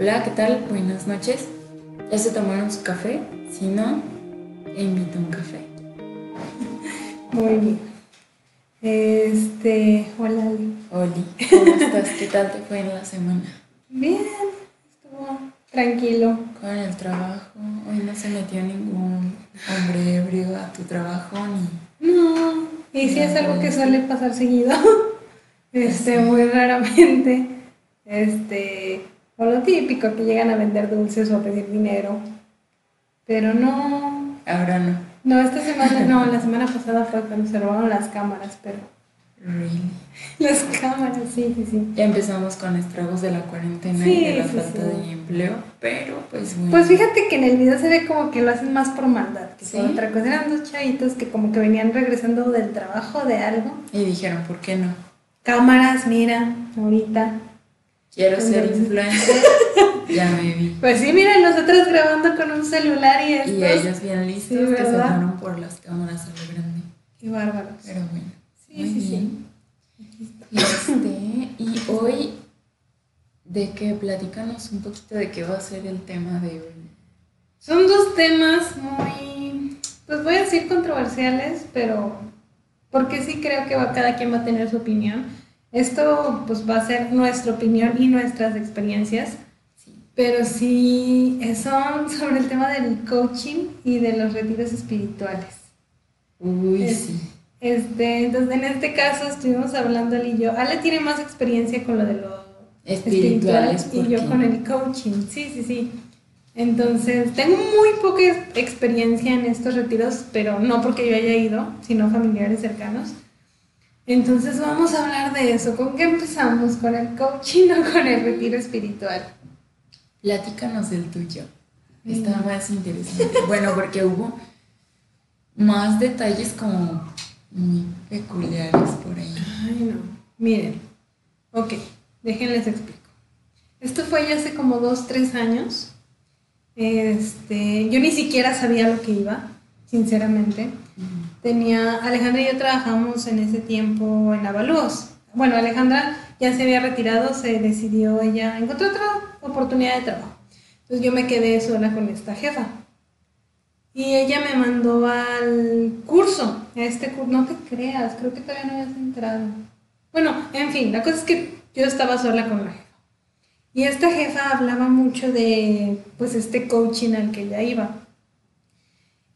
Hola, ¿qué tal? Buenas noches. ¿Ya se tomaron su café? Si no, invito a un café. Muy bien. Este, hola Ali. Oli, ¿cómo estás? ¿Qué tal te fue en la semana? Bien, estuvo tranquilo. Con el trabajo, hoy no se metió ningún hombre ebrio a tu trabajo ni... No, y sí es algo que suele pasar seguido. Este, muy raramente. Este, o lo típico que llegan a vender dulces o a pedir dinero. Pero no. Ahora no. No, esta semana, no, la semana pasada fue cuando se robaron las cámaras, pero. Really. Las cámaras, sí, sí, sí. Ya empezamos con estragos de la cuarentena Sí, y de la sí, falta sí. de empleo, pero pues bueno. Pues fíjate que en el video se ve como que lo hacen más por maldad que por ¿Sí? otra cosa. Eran dos chavitos que como que venían regresando del trabajo de algo. Y dijeron, ¿por qué no? Cámaras, mira, ahorita. Quiero ser influencer. ya me vi. Pues sí, mira, nosotras grabando con un celular y estos. Y ellos bien listos Sí, que se fueron por las cámaras a lo grande. Qué bárbaros. Pero bueno. Sí, muy sí, bien. Y, este, y hoy, de que platícanos un poquito de qué va a ser el tema de hoy. Son dos temas muy, pues voy a decir controversiales, pero porque sí creo que va, cada quien va a tener su opinión. Esto pues va a ser nuestra opinión y nuestras experiencias, Sí. pero sí son sobre el tema del coaching y de los retiros espirituales. Uy, Es- sí. Este, entonces en este caso estuvimos hablando Ale y yo. Ale tiene más experiencia con lo de lo Espirituales, y yo con el coaching. Sí, sí, sí. Entonces, tengo muy poca ex- experiencia en estos retiros, pero no porque yo haya ido, sino familiares cercanos. Entonces, vamos a hablar de eso. ¿Con qué empezamos? ¿Con el coaching o con el retiro espiritual? Platícanos del tuyo. Mm. Está más interesante. bueno, porque hubo más detalles como muy peculiares por ahí. Ay, no. Miren. Ok, déjenles explico. Esto fue ya hace como dos, tres años. Este, yo ni siquiera sabía lo que iba, sinceramente. Tenía, Alejandra y yo trabajamos en ese tiempo en Avalúos. Bueno, Alejandra ya se había retirado, se decidió, ella encontró otra oportunidad de trabajo. Entonces yo me quedé sola con esta jefa. Y ella me mandó al curso, a este curso, no te creas, creo que todavía no habías entrado. Bueno, en fin, la cosa es que yo estaba sola con la jefa. Y esta jefa hablaba mucho de, pues, este coaching al que ella iba.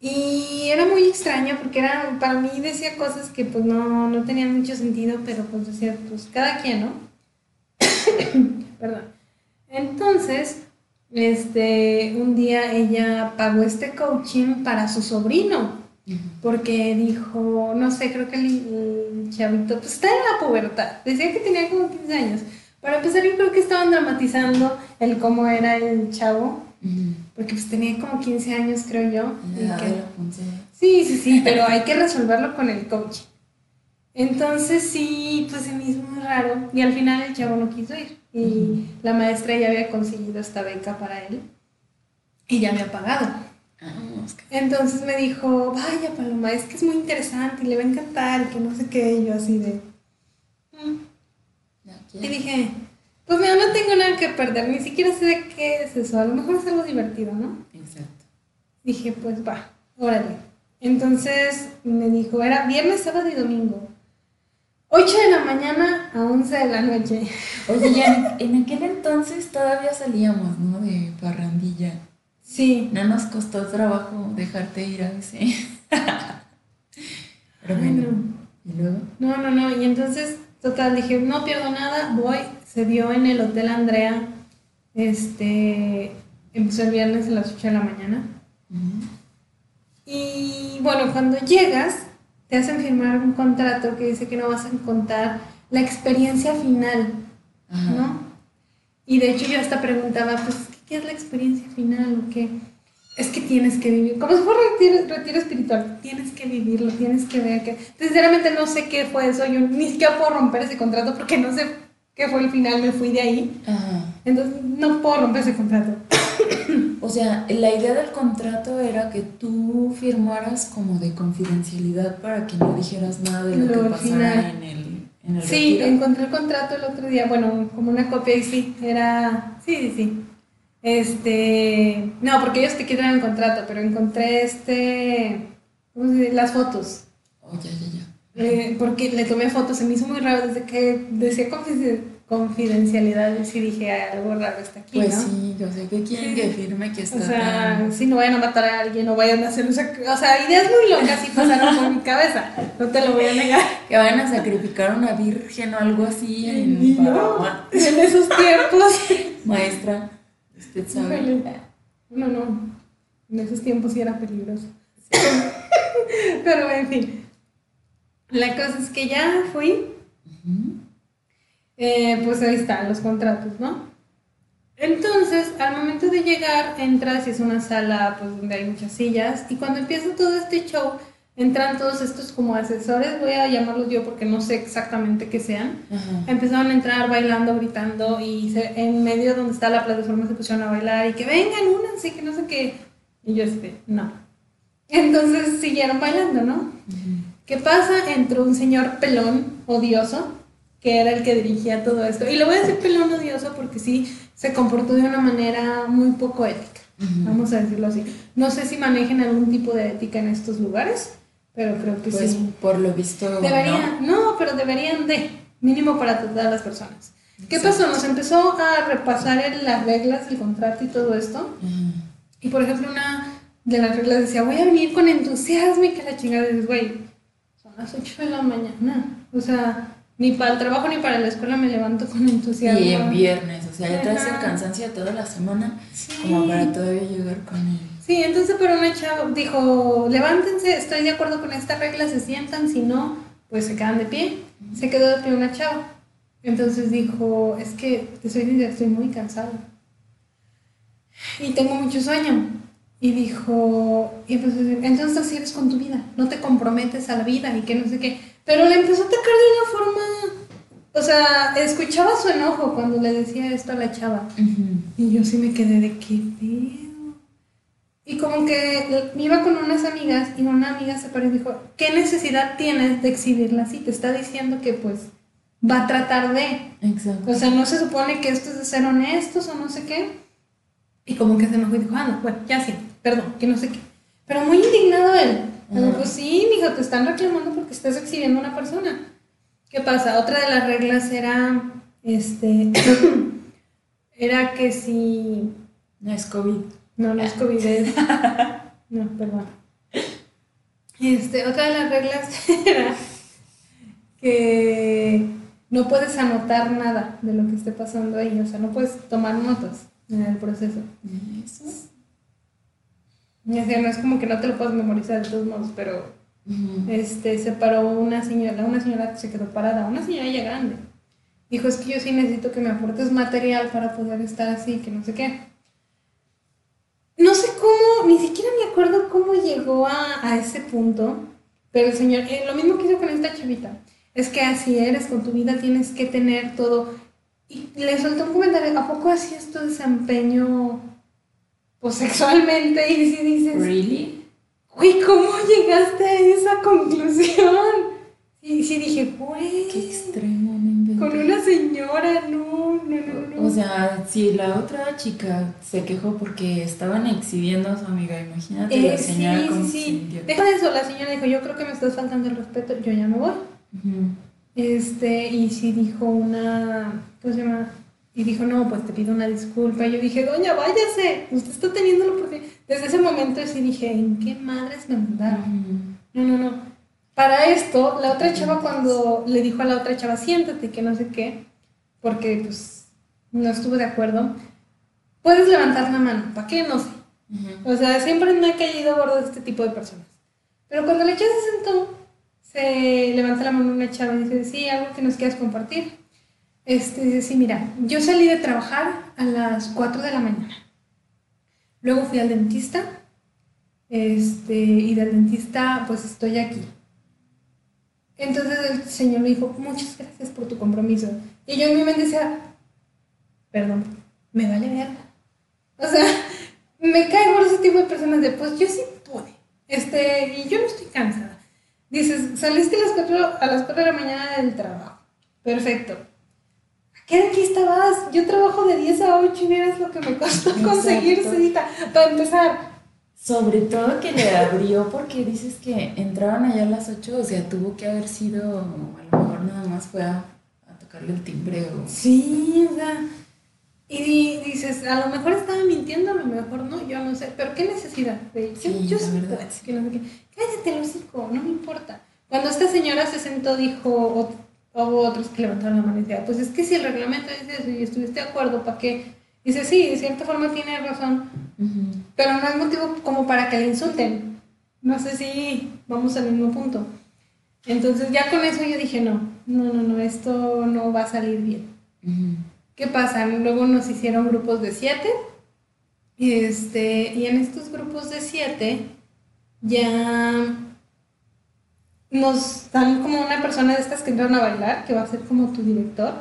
Y era muy extraño porque era, para mí decía cosas que pues no, no tenían mucho sentido, pero pues decía, pues cada quien, ¿no? Perdón. Entonces, este, un día ella pagó este coaching para su sobrino, porque dijo, no sé, creo que el, el chavito, pues está en la pubertad, decía que tenía como 15 años. Para empezar, yo creo que estaban dramatizando el cómo era el chavo, Ujú. Porque pues tenía como 15 años, creo yo. Que-. Sí, sí, sí, pero hay que resolverlo con el coach. Entonces sí, pues se me hizo muy raro y al final el chavo no quiso ir y Ujú. la maestra ya había conseguido esta beca para él y ya me ha pagado. Ah. Entonces me dijo, vaya Paloma, es que es muy interesante y le va a encantar y que no sé qué, y yo así de... "Mm". Y dije, pues mira, no tengo nada que perder, ni siquiera sé de qué es eso, a lo mejor es algo divertido, ¿no? Exacto. Dije, pues va, órale. Entonces me dijo, era viernes, sábado y domingo. 8 de la mañana a 11 de la noche. Oye, ya en, en aquel entonces todavía salíamos, ¿no? De parrandilla. Sí. No nos costó trabajo dejarte ir a ese. Pero Ay, bueno. no. ¿Y luego? No, no, no. Y entonces, total, dije, no pierdo nada, voy. Se dio en el Hotel Andrea. Este, empezó el viernes a las 8 de la mañana. Y bueno, cuando llegas, te hacen firmar un contrato que dice que no vas a contar la experiencia final. Ajá. ¿no? Y de hecho yo hasta preguntaba, pues, ¿qué es la experiencia final o qué? Es que tienes que vivir, como si fuera retiro, retiro espiritual, tienes que vivirlo, tienes que ver que... Sinceramente no sé qué fue eso, yo ni siquiera puedo romper ese contrato porque no sé qué fue el final, me fui de ahí, Ajá. entonces no puedo romper ese contrato. O sea, la idea del contrato era que tú firmaras como de confidencialidad para que no dijeras nada de lo, Lo que pasara final. en el, en el Sí, retiro. encontré el contrato el otro día, bueno, como una copia y sí, era... Sí, sí, sí. Este, no, porque ellos te quitan el contrato, pero encontré este, ¿cómo se dice? Las fotos. Oh, ya, ya, ya. Eh, porque le tomé fotos, se me hizo muy raro desde que decía confidencialidad y sí dije algo raro está aquí. Pues ¿no? sí, yo sé que quieren que firme que está. O sea, si no vayan a matar a alguien o vayan a hacer. O sea, o sea ideas muy locas sí pasaron por mi cabeza. No te lo voy a negar. Que vayan a sacrificar a una virgen o algo así en Y no, Paraguay. en esos tiempos. Maestra, usted sabe. No, no. En esos tiempos sí era peligroso. Pero en fin. La cosa es que ya fui. Eh, pues ahí están los contratos, ¿no? Entonces, al momento de llegar, entras y es una sala pues donde hay muchas sillas y cuando empieza todo este show, entran todos estos como asesores, voy a llamarlos yo porque no sé exactamente qué sean. Ajá. Empezaron a entrar bailando, gritando y se- en medio donde está la plataforma se pusieron a bailar y que vengan, únanse, que no sé qué. Y yo este, no. Entonces siguieron bailando, ¿no? Ujú. ¿Qué pasa? Entró un señor pelón, odioso, que era el que dirigía todo esto. Y le voy a decir pelón odioso porque sí se comportó de una manera muy poco ética. Vamos a decirlo así. No sé si manejen algún tipo de ética en estos lugares, pero creo que Pues sí. por lo visto. Deberían, no, pero deberían de, mínimo para todas las personas. ¿Qué Exacto. pasó? Nos empezó a repasar el- las reglas, el contrato y todo esto. ¿no? Ajá. Y por ejemplo, una de las reglas decía, voy a venir con entusiasmo y que la chingada dices, güey, son las 8 de la mañana. O sea, ni para el trabajo ni para la escuela me levanto con entusiasmo. Y en viernes, o sea, ya traes el cansancio de toda la semana Sí. como para todavía llegar con él. Sí, entonces pero una chava dijo, levántense, estoy de acuerdo con esta regla, se sientan, si no, pues se quedan de pie. Se quedó de pie una chava. Entonces dijo, es que te soy sincera, estoy muy cansada. Y tengo mucho sueño. Y dijo, y empezó a decir, entonces así eres con tu vida, no te comprometes a la vida y que no sé qué. Pero le empezó a atacar de una forma, o sea, escuchaba su enojo cuando le decía esto a la chava. Y yo sí me quedé de qué pedo. Y como que iba con unas amigas y una amiga se paró y dijo, ¿qué necesidad tienes de exhibirla así? Te está diciendo que pues va a tratar de... Exacto. O sea, no se supone que esto es de ser honestos o no sé qué. Y como que se enojó y dijo, ah, no, bueno, ya sí, perdón, que no sé qué. Pero muy indignado él. Digo, Ajá. pues sí, mijo, te están reclamando porque estás exhibiendo a una persona. ¿Qué pasa? Otra de las reglas era, este, era que si, No es COVID. No, no es COVID, es- no, perdón. Este, otra de las reglas era que no puedes anotar nada de lo que esté pasando ahí, o sea, no puedes tomar notas en el proceso. Eso. Y así, no es como que no te lo puedas memorizar de todos modos, pero este, se paró una señora, una señora que se quedó parada, una señora ya grande. Dijo, es que yo sí necesito que me aportes material para poder estar así, que no sé qué. No sé cómo, ni siquiera me acuerdo cómo llegó a, a ese punto, pero el señor, eh, lo mismo que hizo con esta chavita, es que así eres, con tu vida tienes que tener todo. Y le soltó un comentario, ¿a poco hacías tu desempeño pues, sexualmente? Y si dices, ¿Really? Uy, ¿cómo llegaste a esa conclusión? Y sí dije, güey, Qué extremo. Con una señora, no, no, no, no. O sea, si la otra chica se quejó porque estaban exhibiendo a su amiga, imagínate Eh, la señora sí, sí, sí. Deja de eso, la señora dijo, yo creo que me estás faltando el respeto, yo ya me voy. Este, y sí dijo una, ¿cómo se llama? Y dijo, no, pues te pido una disculpa. Y yo dije, doña, váyase, usted está teniendo la oportunidad. Desde ese momento sí dije, ¿en qué madres me mandaron? No, no, no. Para esto, la otra chava cuando le dijo a la otra chava, siéntate, que no sé qué, porque pues no estuvo de acuerdo, puedes levantar la mano, ¿para qué? No sé. O sea, siempre me ha caído gordo este tipo de personas. Pero cuando la chava se sentó, se levanta la mano una chava y dice, sí, algo que nos quieras compartir. Este, dice, sí, mira, yo salí de trabajar a las 4 de la mañana. Luego fui al dentista. Este, y del dentista, pues estoy aquí. Entonces el señor me dijo, muchas gracias por tu compromiso. Y yo en mi mente decía, perdón, me vale verga. O sea, me cae por ese tipo de personas de, pues yo sí pude. Este, y yo no estoy cansada. Dices, saliste a las 4, a las 4 de la mañana del trabajo. Perfecto. ¿A ¿qué aquí estabas? Yo trabajo de 10 a 8 y vieras lo que me costó conseguir cita. Para empezar, sobre todo que le abrió porque dices que entraban allá a las 8, o sea, tuvo que haber sido, a lo mejor nada más fue a, tocarle el timbre o... Sí, o sea, y dices, a lo mejor estaba mintiendo, a lo mejor no, yo no sé, pero qué necesidad de sí, yo, yo sé que no. Cállate, Lucico, no me importa. Cuando esta señora se sentó, dijo, hubo otros que levantaron la mano y decían, pues es que si el reglamento dice eso y estuviste de acuerdo, ¿para qué? Dice, sí, de cierta forma tiene razón, pero no es motivo como para que le insulten. No sé si vamos al mismo punto. Entonces ya con eso yo dije, no, no, no, no, esto no va a salir bien. ¿Qué pasa? Luego nos hicieron grupos de siete. Este, y en estos grupos de siete ya nos dan como una persona de estas que entran a bailar, que va a ser como tu director.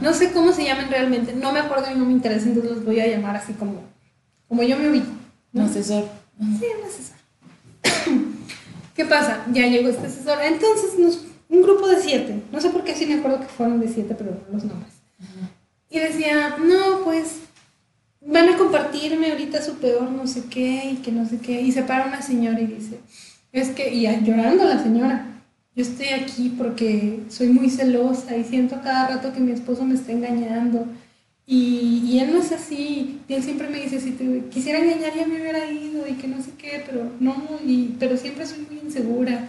No sé cómo se llaman realmente, no me acuerdo y no me interesa, entonces los voy a llamar así como, como yo me ubico. Un asesor. Sí, un asesor. ¿Qué pasa? Ya llegó este asesor. Entonces, nos, un grupo de siete. No sé por qué sí me acuerdo que fueron de siete, pero los nombres. Y decía, no, pues van a compartirme ahorita su peor no sé qué y que no sé qué. Y se para una señora y dice, es que, y llorando la señora, yo estoy aquí porque soy muy celosa y siento cada rato que mi esposo me está engañando. Y, y él no es así. Y él siempre me dice, si te quisiera engañar ya me hubiera ido y que no sé qué, pero no, y, pero siempre soy muy insegura.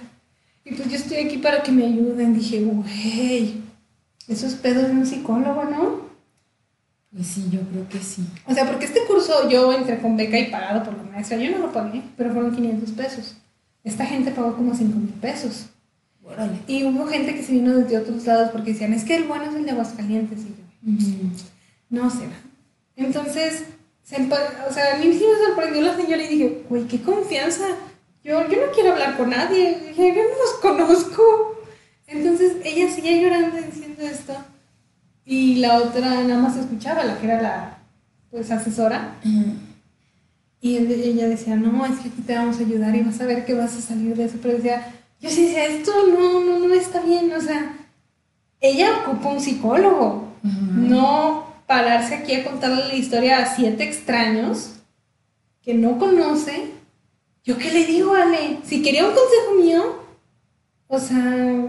Y pues yo estoy aquí para que me ayuden. Dije, güey, eso es pedo de un psicólogo, ¿no? Pues sí, yo creo que sí. O sea, porque este curso yo entré con beca y pagado por la maestra, yo no lo pagué, pero fueron 500 pesos. Esta gente pagó como 5 mil pesos. Órale. Y hubo gente que se vino desde otros lados porque decían, es que el bueno es el de Aguascalientes. Y yo, no sé. Entonces, o sea, a mí sí me sorprendió la señora y dije, güey, qué confianza. Yo, yo no quiero hablar con nadie. Dije, yo no los conozco. Entonces, ella seguía llorando diciendo esto. Y la otra nada más escuchaba, la que era la pues asesora. Y ella decía, no, es que aquí te vamos a ayudar y vas a ver que vas a salir de eso. Pero decía, yo sí decía, esto no, no, no está bien. O sea, ella ocupa un psicólogo. No pararse aquí a contarle la historia a siete extraños que no conoce. ¿Yo qué le digo, Ale? Si quería un consejo mío, o sea,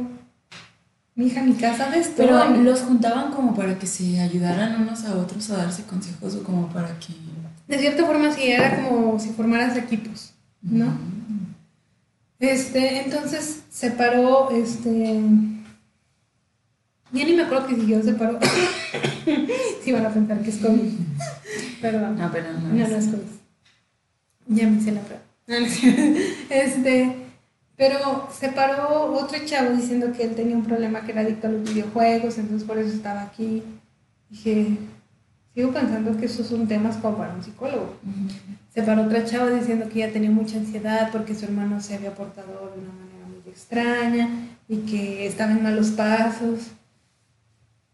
mi hija, mi casa de esto. Pero los juntaban como para que se ayudaran unos a otros a darse consejos o como para que de cierta forma sí era como si formaras equipos, ¿no? Este, entonces se paró, este, ya ni me acuerdo que siguió, se paró. sí van a pensar que es COVID. Perdón. No, pero no, no, no, es COVID. Ya me hice la prueba. este, pero se paró otro chavo diciendo que él tenía un problema que era adicto a los videojuegos, entonces por eso estaba aquí. Dije, Sigo pensando que esos son temas como para un psicólogo. Se paró otra chava diciendo que ella tenía mucha ansiedad porque su hermano se había portado de una manera muy extraña y que estaba en malos pasos.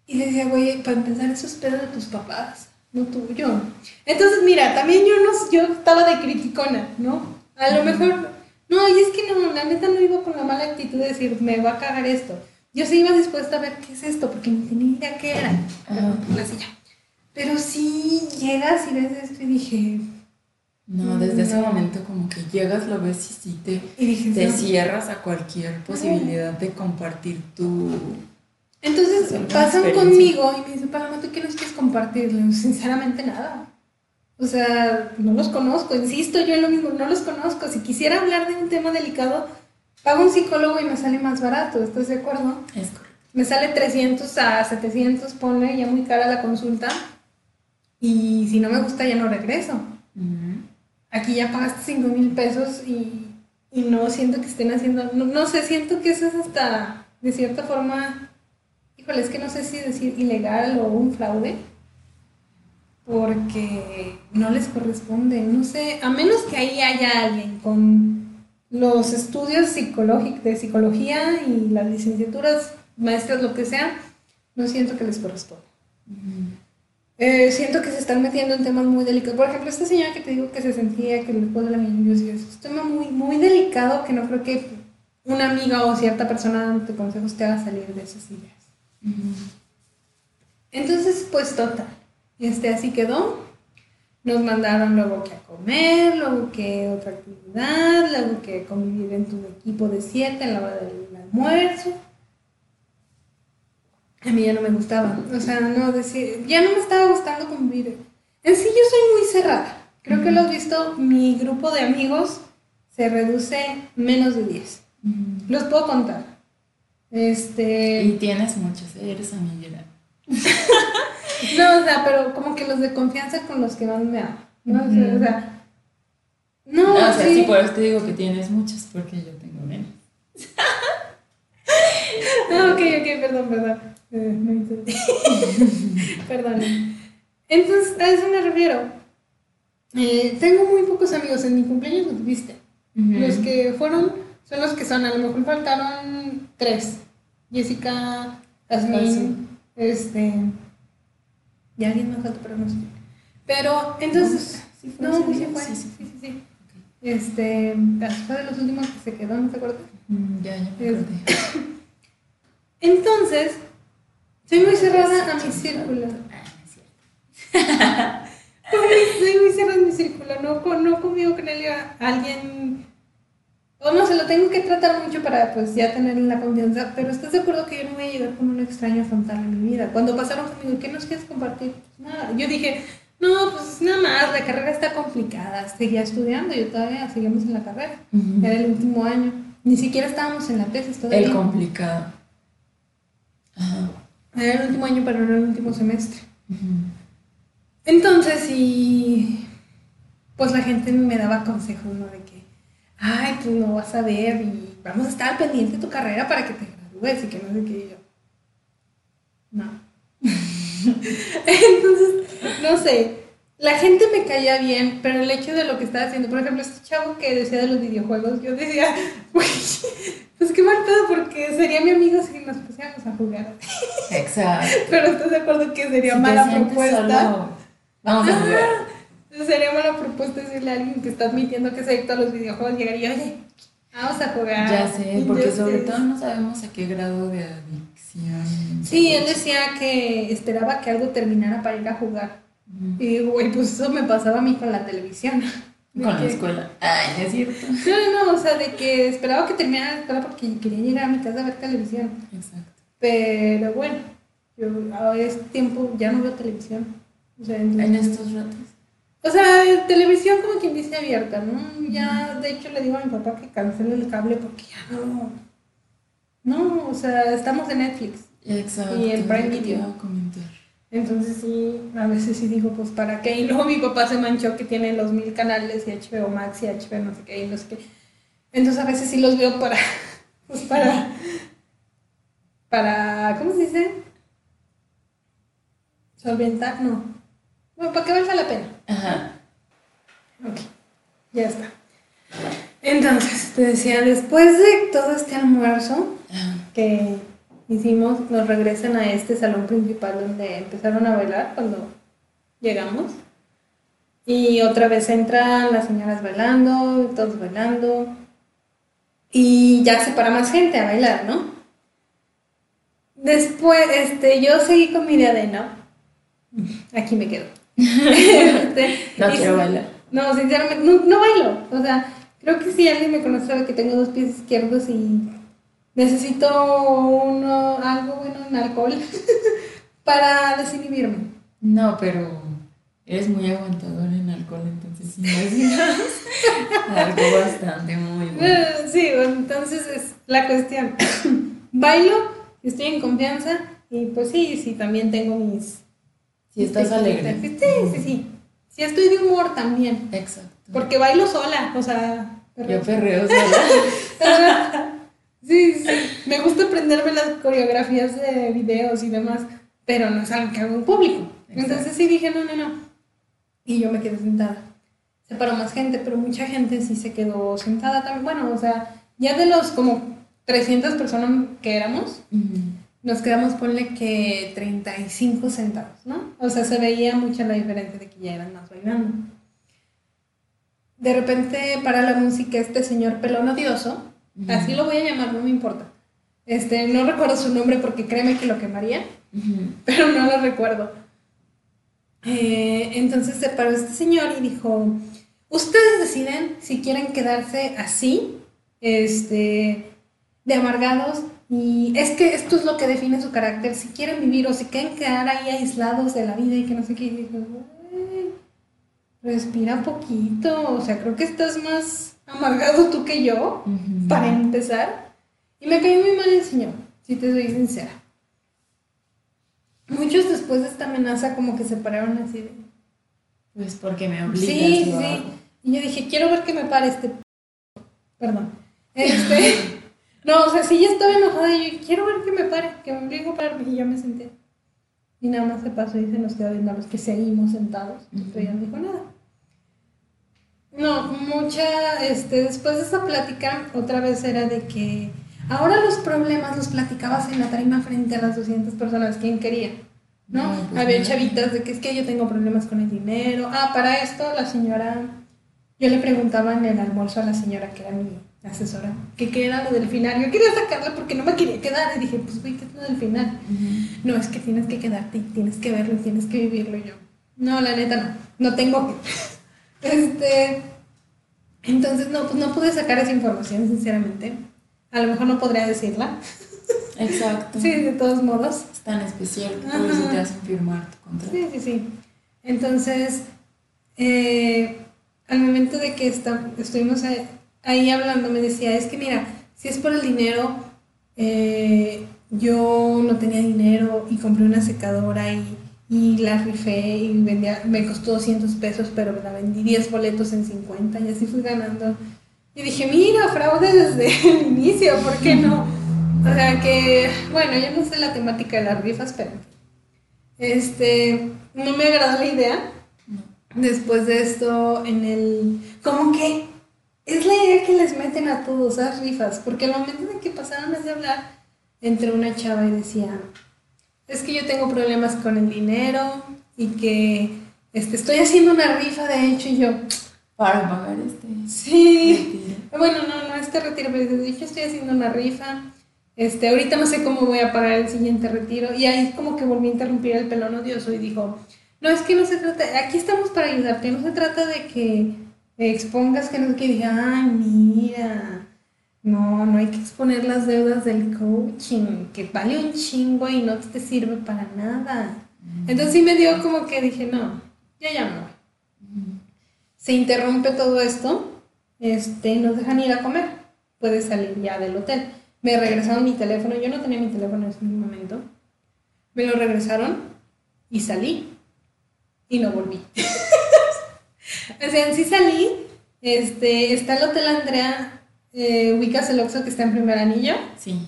Y decía, güey, para empezar, eso es pedo de tus papás, no tuyo. Entonces, mira, también yo, no, yo estaba de criticona, ¿no? A lo mejor, no, y es que no, la neta no iba con la mala actitud de decir, me va a cagar esto. Yo sí iba dispuesta a ver qué es esto, porque no tenía idea qué era. La silla. Pero sí llegas y ves esto y dije... No, desde ese momento como que llegas, lo ves y sí te, te cierras a cualquier posibilidad de compartir tu... Entonces pasan conmigo y me dicen, Paloma, ¿tú qué nos quieres compartir? Sinceramente nada. O sea, no los conozco, insisto yo en lo mismo, no los conozco. Si quisiera hablar de un tema delicado, pago un psicólogo y me sale más barato, ¿estás de acuerdo? Es correcto. Me sale 300 a 700, ponle ya muy cara la consulta y si no me gusta ya no regreso. Aquí ya pagaste 5 mil pesos y, y, no siento que estén haciendo, no, sé, siento que eso es hasta de cierta forma, híjole, es que no sé si decir ilegal o un fraude, porque no les corresponde, no sé, a menos que ahí haya alguien con los estudios psicológicos, de psicología y las licenciaturas, maestras, lo que sea, no siento que les corresponda. Eh, siento que se están metiendo en temas muy delicados. Por ejemplo, esta señora que te digo que se sentía que después de la decía, es un tema muy, muy delicado que no creo que una amiga o cierta persona dándote consejos te haga salir de esas ideas. Entonces, pues total. Este, así quedó. Nos mandaron luego que a comer, luego que otra actividad, luego que convivir en tu equipo de siete en la hora del almuerzo. A mí ya no me gustaba. O sea, no decir, ya no me estaba gustando convivir. En sí yo soy muy cerrada. Creo que lo has visto, mi grupo de amigos se reduce menos de 10. Los puedo contar. Este. Y tienes muchos, ¿eh? eres amiguera. no, o sea, pero como que los de confianza con los que más me amo. ¿no? O sea, no, o sea, sí. por eso te digo que tienes muchos, porque yo tengo menos. no, ok, ok, perdón, perdón. Eh, perdón. Entonces, a eso me refiero. Eh, tengo muy pocos amigos. En mi cumpleaños los viste. Los que fueron son los que son. A lo mejor faltaron tres. Jessica, Asmin, este. Y alguien me falta, pero no sé. Pero entonces. no, sí fue. Sí, sí, sí. sí, Este. Fue de los últimos que se quedó, ¿no te acuerdas? Mm, ya, ya me acordé. Entonces, soy muy cerrada a mi círculo. Ah, soy muy cerrada en mi círculo. No, no conmigo con alguien. O no se lo tengo que tratar mucho para pues ya tener la confianza. Pero estás de acuerdo que yo no voy a llegar con un extraño a afrontar en mi vida. Cuando pasaron conmigo, ¿qué nos quieres compartir? Pues nada. Yo dije, no, pues nada más, la carrera está complicada. Seguía estudiando, yo todavía seguimos en la carrera. Era el último año. Ni siquiera estábamos en la tesis todavía. El complicado. Era el último año, pero no el último semestre. Entonces, y pues la gente me daba consejos, ¿no? De que, ay, tú no vas a ver y vamos a estar pendiente de tu carrera para que te gradúes y que no sé qué. yo, no. Entonces, no sé, la gente me caía bien, pero el hecho de lo que estaba haciendo, por ejemplo, este chavo que decía de los videojuegos, yo decía, pues qué mal pedo, porque sería mi amigo si nos pusiéramos a jugar. Exacto. pero estás de acuerdo que sería mala propuesta. Vamos a jugar. Sería mala propuesta decirle a alguien que está admitiendo que se adicto a los videojuegos, llegaría, oye, vamos a jugar. Ya sé, porque sobre todo no sabemos a qué grado de adicción. Sí, él decía que esperaba que algo terminara para ir a jugar. Y, güey, pues eso me pasaba a mí con la televisión. Con la escuela. Ay, es cierto. No, no, o sea, de que esperaba que terminara la escuela porque quería llegar a mi casa a ver televisión. Exacto. Pero bueno, yo a este tiempo ya no veo televisión. O sea, en estos ratos. O sea, televisión como quien dice abierta, ¿no? Ya, de hecho, le digo a mi papá que cancele el cable porque ya no. No, o sea, estamos en Netflix. Exacto. Y el Prime Video. Entonces sí, a veces sí digo, pues para qué. Y luego mi papá se manchó que tiene los mil canales y HBO Max y HBO no sé qué y no sé qué. Entonces a veces sí los veo para, pues para, para, ¿cómo se dice? Solventar, no. Bueno, para que valga la pena. Ajá. Ok, ya está. Entonces, te decía, después de todo este almuerzo, que hicimos, nos regresan a este salón principal donde empezaron a bailar cuando llegamos. Y otra vez entran las señoras bailando, todos bailando. Y ya se para más gente a bailar, ¿no? Después, este, yo seguí con mi idea de no. Aquí me quedo. Este, no quiero bailar. No, sinceramente, no, no bailo. O sea, creo que si alguien me conoce sabe que tengo dos pies izquierdos y necesito uno, algo bueno en alcohol para desinhibirme. No, pero eres muy aguantador en alcohol, entonces necesitas algo bastante muy bueno. Eh, sí, entonces es la cuestión. Bailo, estoy en confianza y pues sí, sí, también tengo mis... Si estás alegre. Sí, sí, sí. Si estoy de humor también. Exacto. Porque bailo sola, o sea... Yo perreo sola. Sí, sí. Me gusta aprenderme las coreografías de videos y demás, pero no es algo que hago en público. Entonces sí dije, no, no, no. Y yo me quedé sentada. Se paró más gente, pero mucha gente sí se quedó sentada también. Bueno, o sea, ya de los como 300 personas que éramos, nos quedamos, ponle que 35 sentados, ¿no? O sea, se veía mucha la diferencia de que ya eran más bailando. De repente para la música este señor pelón odioso Así lo voy a llamar, no me importa. Este, no recuerdo su nombre porque créeme que lo quemaría. Ujú. pero no lo recuerdo. Eh, entonces se paró este señor y dijo, ustedes deciden si quieren quedarse así, este, de amargados, y es que esto es lo que define su carácter, si quieren vivir o si quieren quedar ahí aislados de la vida y que no sé qué, "Güey, respira poquito, o sea, creo que estás más amargado tú que yo, para empezar. Y me cayó muy mal el señor, si te soy sincera. Muchos después de esta amenaza como que se pararon así de... Pues porque me obligas. Sí, sí. Y yo dije, quiero ver que me pare este... p-". Perdón. Este... no, o sea, sí, ya estaba enojada y yo quiero ver que me pare, que me obligo a pararme. Y yo me senté. Y nada más se pasó y se nos quedó viendo a los que seguimos sentados. Ya no dijo nada. No, mucha, este, después de esa plática, otra vez era de que ahora los problemas los platicabas en la tarima frente a las 200 personas, ¿quién quería? ¿No? No, pues Había no. chavitas de que es que yo tengo problemas con el dinero. Ah, para esto la señora, yo le preguntaba en el almuerzo a la señora que era mi asesora, que qué era lo del final. Yo quería sacarla porque no me quería quedar y dije, pues güey, ¿qué es lo del final? No, es que tienes que quedarte y tienes que verlo y tienes que vivirlo Y yo. No, la neta no, no tengo que. Este. Entonces, no, pues no pude sacar esa información, sinceramente. A lo mejor no podría decirla. Exacto. Sí, de todos modos. Es tan especial que por eso te hacen firmar tu contrato. Sí, sí, sí. Entonces, eh, al momento de que está- estuvimos ahí, hablando, me decía, es que mira, si es por el dinero, eh, yo no tenía dinero y compré una secadora y, y la rifé y vendía, me costó 200 pesos, pero la vendí 10 boletos en 50 y así fui ganando. Y dije, mira, fraude desde el inicio, ¿por qué no? O sea que, bueno, yo no sé la temática de las rifas, pero este, no me agradó la idea. Después de esto, en el. Como que es la idea que les meten a todos esas rifas, porque al momento de que pasaron a hablar, entre una chava y decía: Es que yo tengo problemas con el dinero y que este, estoy haciendo una rifa, de hecho, y yo. Para pagar este. Sí. retiro. Bueno, no, no este retiro, pero de hecho estoy haciendo una rifa. Este, ahorita no sé cómo voy a pagar el siguiente retiro. Y ahí como que volví a interrumpir el pelón odioso y dijo, no, es que no se trata, aquí estamos para ayudarte, no se trata de que expongas que no. Y dije, ay, mira, no, no hay que exponer las deudas del coaching, que vale un chingo y no te sirve para nada. Entonces sí me dio como que dije, no, ya ya no se interrumpe todo esto, este, nos dejan ir a comer, puedes salir ya del hotel. Me regresaron mi teléfono, yo no tenía mi teléfono en ese momento, me lo regresaron y salí y no volví. o sea, en sí salí, este, está el Hotel Andrea, eh, ubicas el Oxxo que está en primer anillo, Sí.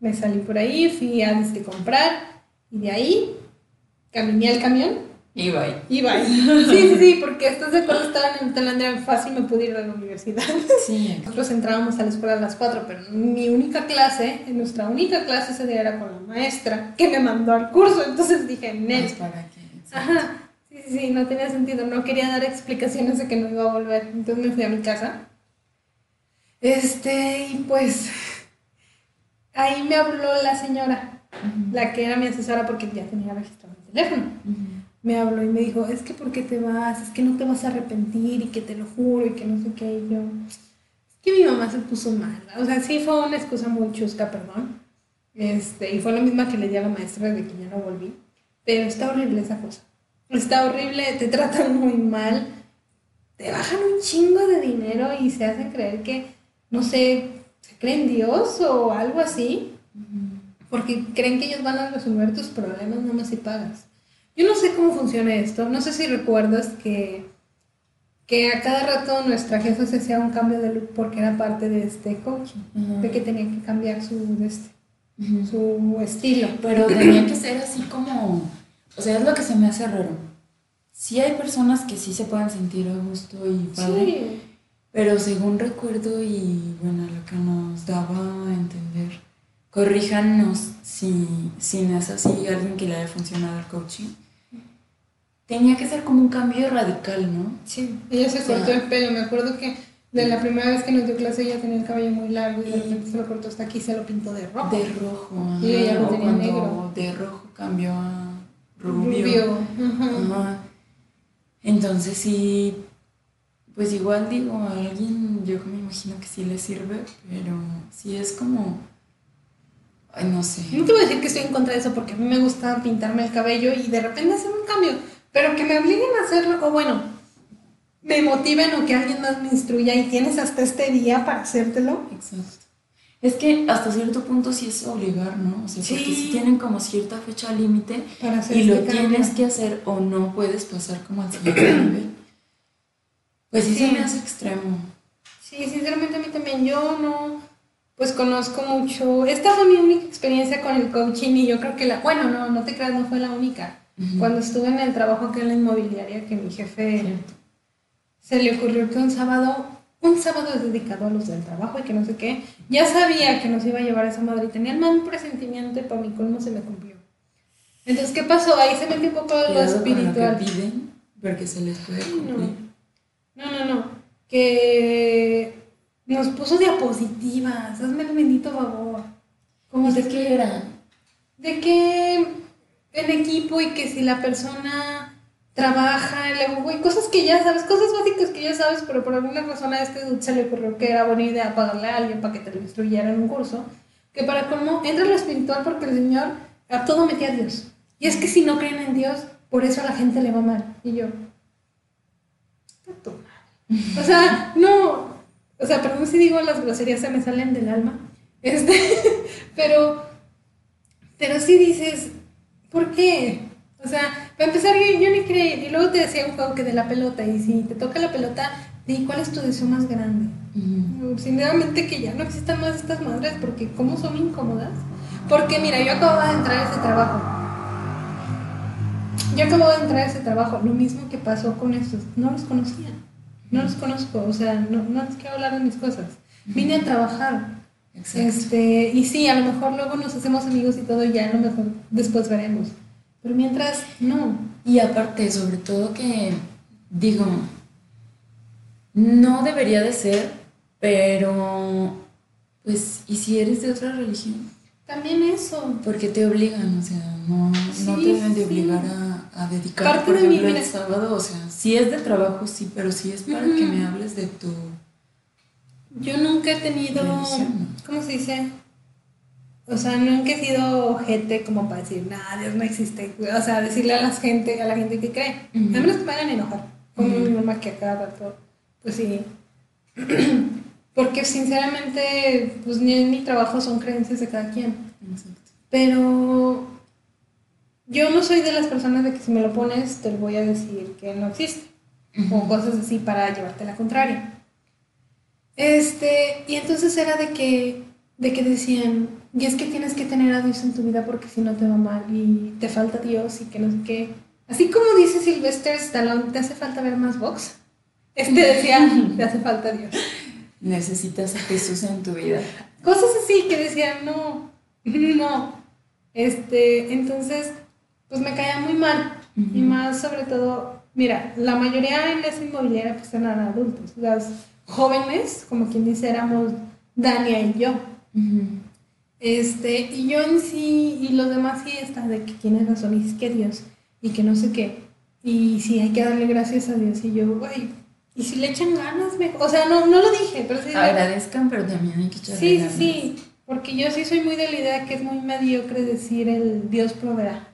me salí por ahí, fui a este, comprar y de ahí caminé al camión Y bye. y bye. Sí, sí, sí, porque estás de acuerdo, estaba en el Talandrea, fácil me pude ir a la universidad. Sí. Nosotros entrábamos a la escuela a las 4, pero mi única clase, nuestra única clase ese día era con la maestra que me mandó al curso, entonces dije, Nel. para que. Ajá, sí, no tenía sentido, no quería dar explicaciones de que no iba a volver, entonces me fui a mi casa. Este, y pues ahí me habló la señora, la que era mi asesora porque ya tenía registrado mi teléfono me habló y me dijo, es que ¿por qué te vas? Es que no te vas a arrepentir y que te lo juro y que no sé qué. Y yo, es que mi mamá se puso mal. O sea, sí fue una excusa muy chusca, perdón. Este, y fue la misma que le di a la maestra de que ya no volví. Pero está horrible esa cosa. Está horrible, te tratan muy mal, te bajan un chingo de dinero y se hacen creer que, no sé, se creen Dios o algo así. Porque creen que ellos van a resolver tus problemas nada más si pagas. Yo no sé cómo funciona esto. No sé si recuerdas que, que a cada rato nuestra jefa se hacía un cambio de look porque era parte de este coaching. De que tenía que cambiar su, este, su estilo. Pero tenía que ser así como, o sea, es lo que se me hace raro. Sí hay personas que sí se pueden sentir a gusto y padre, Sí. pero según recuerdo y bueno, lo que nos daba a entender, corríjanos si, si no es así alguien que le haya funcionado el coaching. Tenía que ser como un cambio radical, ¿no? Sí. Ella se O sea- cortó el pelo. Me acuerdo que de la primera vez que nos dio clase ella tenía el cabello muy largo y de repente se lo cortó hasta aquí y se lo pintó de rojo. De rojo, ajá, Y ella lo tenía cuando negro. de rojo cambió a rubio. Entonces sí, pues igual digo, a alguien yo me imagino que sí le sirve, pero sí es como, ay, no sé. No te voy a decir que estoy en contra de eso porque a mí me gusta pintarme el cabello y de repente hacer un cambio, pero que me obliguen a hacerlo, o bueno, me motiven o que alguien más me instruya y tienes hasta este día para hacértelo. Exacto. Es que hasta cierto punto sí es obligar, ¿no? O sea, porque si tienen como cierta fecha límite y lo tienes que hacer o no puedes pasar como al siguiente nivel. Pues sí, se me hace extremo. Sí, sinceramente a mí también. Yo no, pues conozco mucho. Esta fue mi única experiencia con el coaching y yo creo que la, bueno, no, no te creas, no fue la única. Cuando estuve en el trabajo aquí en la inmobiliaria, que mi jefe se le ocurrió que un sábado un sábado es dedicado a los del trabajo y que no sé qué. Ya sabía que nos iba a llevar esa madre y tenía el mal presentimiento y para mi colmo se me cumplió. Entonces, ¿qué pasó? Ahí se metió un poco lo espiritual. Lo que piden porque se les puede cumplir. No. no, no, Que nos puso diapositivas. Hazme el bendito favor. ¿Cómo ¿De qué era? De que en equipo y que si la persona trabaja, luego, güey, cosas que ya sabes, cosas básicas que ya sabes, pero por alguna razón a este dude se le ocurrió que era buena idea pagarle a alguien para que te lo instruyera en un curso, que para cómo entra lo espiritual porque el Señor a todo metía a Dios. Y es que si no creen en Dios, por eso a la gente le va mal. Y yo, o sea, no, o sea, perdón si digo las groserías se me salen del alma, este, pero, pero sí dices, ¿por qué? O sea, para empezar, yo, yo ni creí. Y luego te decía un juego que de la pelota. Y si te toca la pelota, di cuál es tu deseo más grande. Sinceramente que ya no existan más estas madres porque cómo son incómodas. Porque mira, yo acabo de entrar a ese trabajo. Yo acabo de entrar a ese trabajo. Lo mismo que pasó con estos. No los conocía. No los conozco. O sea, no, no les quiero hablar de mis cosas. Vine a trabajar. Este, y sí, a lo mejor luego nos hacemos amigos y todo, ya a lo mejor después veremos. Pero mientras, no. Y aparte, sobre todo que, digo, no debería de ser, pero, pues, ¿y si eres de otra religión? También eso. Porque te obligan, o sea, no, no te deben de obligar a, a dedicar, por ejemplo, el sábado, o sea, si es de trabajo, sí, pero si es para que me hables de tu... Yo nunca he tenido, ¿cómo se dice? O sea, nunca he sido gente como para decir, nada, Dios no existe. O sea, decirle a la gente, a la gente que cree. A menos que me hagan enojar. Como mi mamá que acaba todo. Pues sí. Porque sinceramente, pues ni en mi trabajo son creencias de cada quien. Pero yo no soy de las personas de que si me lo pones te voy a decir que no existe. O cosas así para llevarte la contraria. Este, y entonces era de que, de que decían, y es que tienes que tener a Dios en tu vida porque si no te va mal y te falta Dios y que no sé qué. Así como dice Sylvester Stallone, ¿te hace falta ver más box? Este decía, te hace falta Dios. Necesitas a Jesús en tu vida. Cosas así que decían, no, no. Este, entonces, pues me caía muy mal. Y más sobre todo, mira, la mayoría en esa inmobiliaria pues eran adultos. Las jóvenes, como quien dice, éramos Dania y yo. Este, y yo en sí, y los demás sí están de que tienes razón, y es que Dios, y que no sé qué. Y sí, hay que darle gracias a Dios. Y yo, güey, y si le echan ganas, me... o sea, no, no lo dije, pero sí. Agradezcan, pero también hay que echarle sí, ganas. Sí, sí, porque yo sí soy muy de la idea que es muy mediocre decir el Dios proveerá.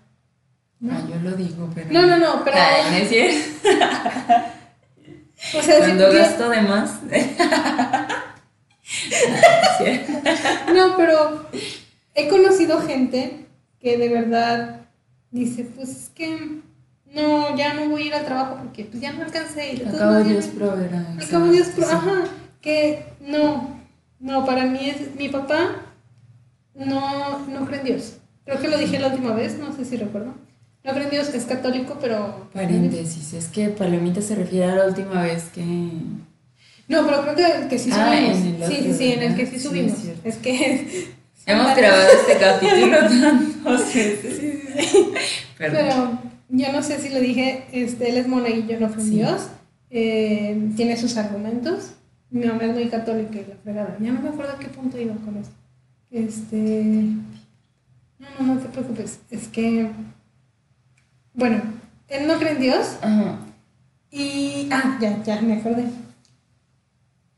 ¿no? Ah, yo lo digo, pero. No, no, no, pero. Ay, no es cierto. o sea, Cuando gasto de más. no, pero he conocido gente que de verdad dice, pues es que no, ya no voy a ir al trabajo porque pues ya no alcancé. Y Acabo Dios proveerá. Acabo Dios proveerá. Ajá, que no, no, para mí es, mi papá no, no cree en Dios. Creo que lo dije la última vez, no sé si recuerdo. No cree en Dios, es católico, pero... Paréntesis, es que Palomita se refiere a la última vez que no, pero creo que, que sí ah, subimos. sí, sí, sí, en el que sí subimos. es, que. Hemos grabado este capítulo tantas veces. Sí, sí, Pero yo no sé si lo dije, este, él es monaguillo, no fue Dios. Eh, tiene sus argumentos. Mi mamá es muy católica y la fregada. Ya no me acuerdo a qué punto iba con esto. Este. No, no, no te preocupes. Es que, bueno, él no cree en Dios. Ajá. Y, ah, ya, ya, me acordé.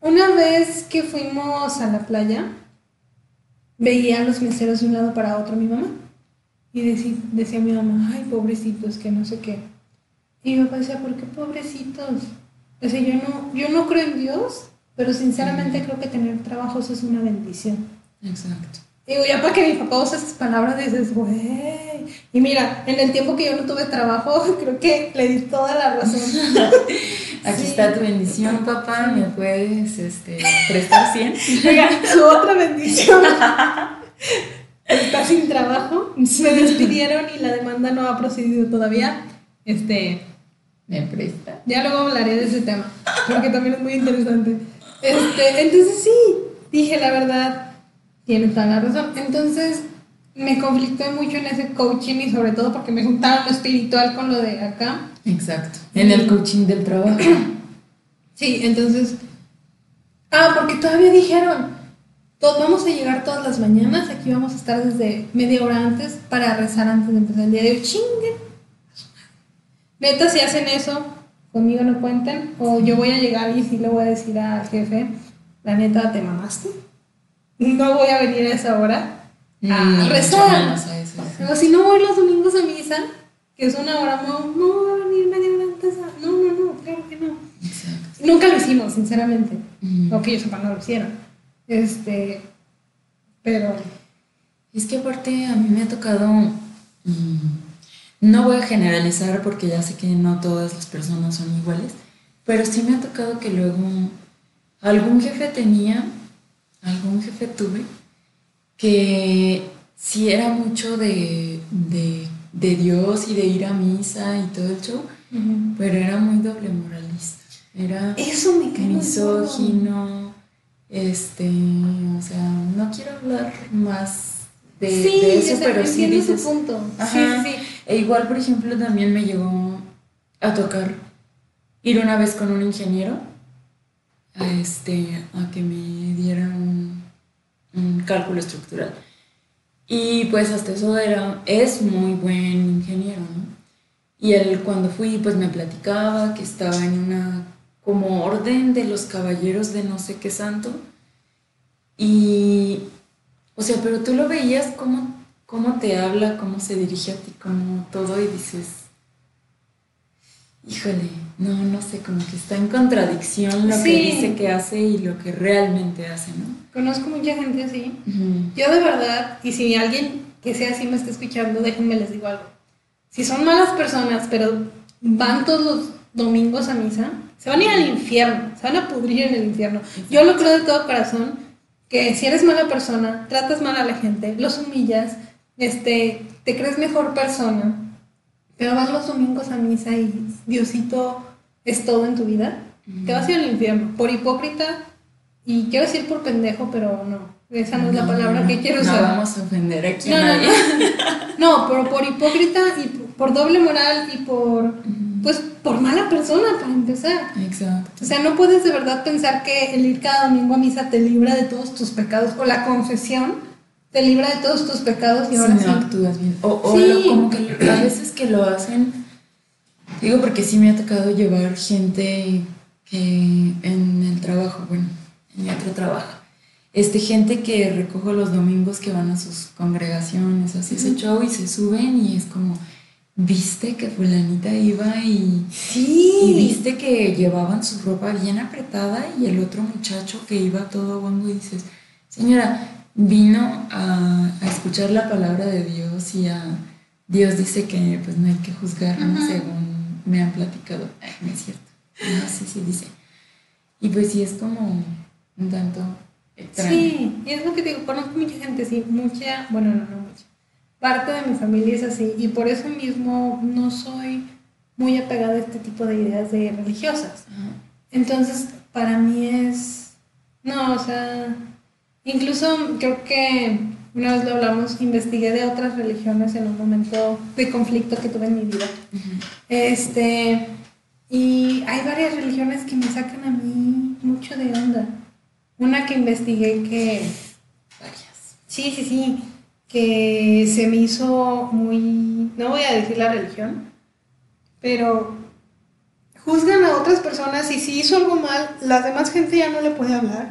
Una vez que fuimos a la playa, veía a los meseros de un lado para otro a mi mamá. Y decía, decía mi mamá, ay, pobrecitos, que no sé qué. Y mi papá decía, ¿por qué pobrecitos? O sea, yo no, yo no creo en Dios, pero sinceramente creo que tener trabajos es una bendición. Exacto. Digo, ya para que mi papá use esas palabras, dices, güey. Y mira, en el tiempo que yo no tuve trabajo, creo que le di toda la razón. Aquí Sí. está tu bendición, papá. ¿Me puedes este, prestar 100? Oiga, su otra bendición. Está sin trabajo. Me despidieron y la demanda no ha procedido todavía. Este, ¿Me presta? ya luego hablaré de ese tema, porque también es muy interesante. Este, entonces sí, dije la verdad, tiene toda la razón. Entonces me conflicté mucho en ese coaching y sobre todo porque me juntaron lo espiritual con lo de acá. Exacto. En el coaching del trabajo. Sí, entonces. Ah, porque todavía dijeron. "To- Vamos a llegar todas las mañanas. Aquí vamos a estar desde media hora antes para rezar antes de empezar el día de hoy. Chinguen. Neta, si hacen eso, conmigo no cuenten. O yo voy a llegar y sí le voy a decir al jefe: La neta, te mamaste. No voy a venir a esa hora a mucho rezar. menos a eso. sí. O si no voy los domingos a misa, que es una hora, no, no voy a venir media hora antes. a- No, no, no, claro que no. Exacto. Nunca lo hicimos, sinceramente. Mm. O que yo sepa, no lo hicieron. Este. Pero. Es que aparte a mí me ha tocado, mm, no voy a generalizar porque ya sé que no todas las personas son iguales, pero sí me ha tocado que luego algún jefe tenía, algún jefe tuve, que sí era mucho de, de, de Dios y de ir a misa y todo el show, pero era muy doble moralista. Era Eso me misógino, este, o sea, no quiero hablar más de, sí, de eso, pero sí entiendo su dices, punto. Ajá. Sí, sí. e igual, por ejemplo, también me llegó a tocar ir una vez con un ingeniero a, este, a que me diera un, cálculo estructural. Y pues hasta eso era, es muy buen ingeniero, ¿no? Y él cuando fui, pues me platicaba que estaba en una como orden de los caballeros de no sé qué santo. Y, o sea, pero tú lo veías cómo, cómo te habla, cómo se dirige a ti, como todo, y dices, híjole, no, no sé, como que está en contradicción lo Sí. que dice que hace y lo que realmente hace, ¿no? Conozco mucha gente así. Yo de verdad, y si alguien que sea así me está escuchando, déjenme les digo algo. Si son malas personas, pero van todos los domingos a misa, se van a ir al infierno, se van a pudrir en el infierno. Yo lo creo de todo corazón, que si eres mala persona, tratas mal a la gente, los humillas, este, te crees mejor persona, pero vas los domingos a misa y Diosito es todo en tu vida, te vas a ir al infierno. Por hipócrita, y quiero decir por pendejo, pero no, esa no, es la palabra que quiero no usar. vamos a ofender aquí No, a no, nadie. No, pero por hipócrita y por, doble moral y por, pues, por mala persona, para empezar. Exacto. O sea, no puedes de verdad pensar que el ir cada domingo a misa te libra de todos tus pecados, o la confesión te libra de todos tus pecados y ahora no sí. actúas bien. O, o Sí. lo- como que a veces que lo hacen, digo porque sí me ha tocado llevar gente que en el trabajo, bueno, en mi otro trabajo, este, gente que recojo los domingos que van a sus congregaciones, así ese show y se suben y es como, viste que fulanita iba y, y Sí. viste que llevaban su ropa bien apretada y el otro muchacho que iba todo guango y dices, señora, vino a, a escuchar la palabra de Dios y a Dios dice que pues no hay que juzgar, según me han platicado. Ay, no es cierto. No, sí, sí dice. Y pues sí es como un tanto extraño. Sí, y es lo que te digo, conozco mucha gente así, mucha, bueno, no, no mucha. Parte de mi familia es así, y por eso mismo no soy muy apegada a este tipo de ideas de religiosas. Ajá. Entonces, para mí es. No, o sea. Incluso creo que una vez lo hablamos, investigué de otras religiones en un momento de conflicto que tuve en mi vida. Este. Y hay varias religiones que me sacan a mí mucho de onda. Una que investigué que. Varias. Sí, sí, sí. que se me hizo muy, no voy a decir la religión, pero juzgan a otras personas y si hizo algo mal, la demás gente ya no le puede hablar.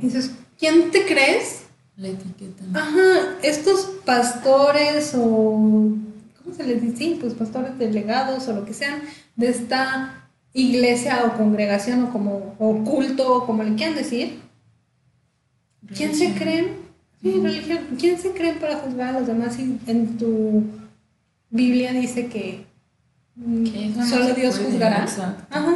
dices, ¿quién te crees? La etiqueta. Ajá, estos pastores o, ¿cómo se les dice? Sí, pues pastores delegados o lo que sean, de esta iglesia o congregación o como o culto o como le quieran decir, ¿quién se creen? Sí, religión. ¿Quién se creen para juzgar a los demás si en tu Biblia dice que, mm, solo Dios juzgará? Ajá.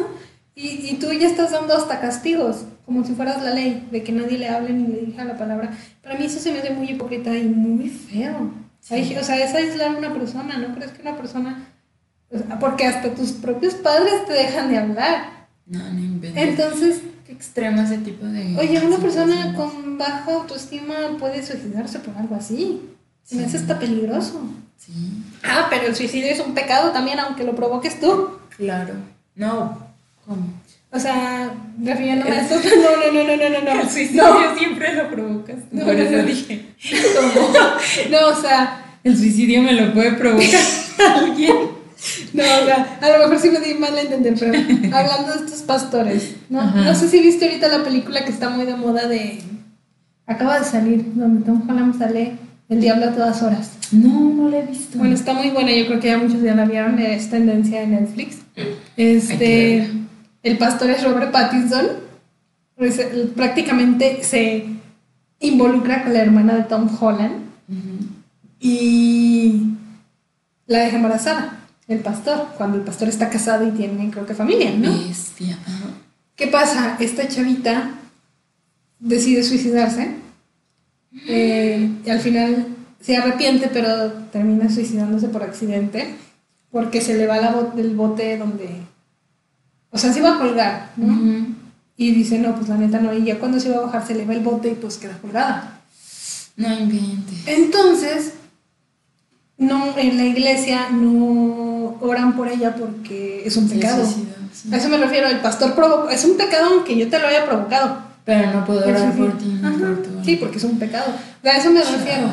Y, y, tú ya estás dando hasta castigos, como si fueras la ley, de que nadie le hable ni le diga la palabra. Para mí eso se me hace muy hipócrita y muy feo. O sea, es aislar a una persona, ¿no crees que una persona... Porque hasta tus propios padres te dejan de hablar. No, no inventes. Entonces, extremo ese tipo de... Oye, una persona con baja autoestima puede suicidarse por algo así. Sí. Me hace hasta peligroso. Sí. Ah, pero el suicidio es un pecado también, aunque lo provoques tú. Claro. No, ¿cómo? O sea, refiriéndome a esto. No, no, no, no, no, no. El suicidio siempre lo provocas. No, por eso dije. ¿Cómo? no, o sea. El suicidio me lo puede provocar alguien. No, o sea, a lo mejor sí me di mal a entender, pero hablando de estos pastores, ¿no? No sé si viste ahorita la película que está muy de moda de... Acaba de salir, donde Tom Holland sale El Diablo a todas horas. No, no la he visto. Bueno, está muy buena, yo creo que ya muchos ya la vieron, es tendencia en Netflix. Este, el pastor es Robert Pattinson, pues, prácticamente se involucra con la hermana de Tom Holland y la deja embarazada el pastor, cuando el pastor está casado y tiene, creo que, familia, ¿no? Bestia. ¿Qué pasa? Esta chavita decide suicidarse eh, y al final se arrepiente, pero termina suicidándose por accidente porque se le va la bot del bote donde... O sea, se iba a colgar, ¿no? Y dice, no, pues la neta no. Y ya cuando se iba a bajar se le va el bote y pues queda colgada. No inventes. Entonces, no, en la iglesia no oran por ella porque es un pecado. A eso me refiero, el pastor provoca, es un pecado aunque yo te lo haya provocado. Pero no puedo orar por ti. Sí, porque es un pecado. A eso me refiero.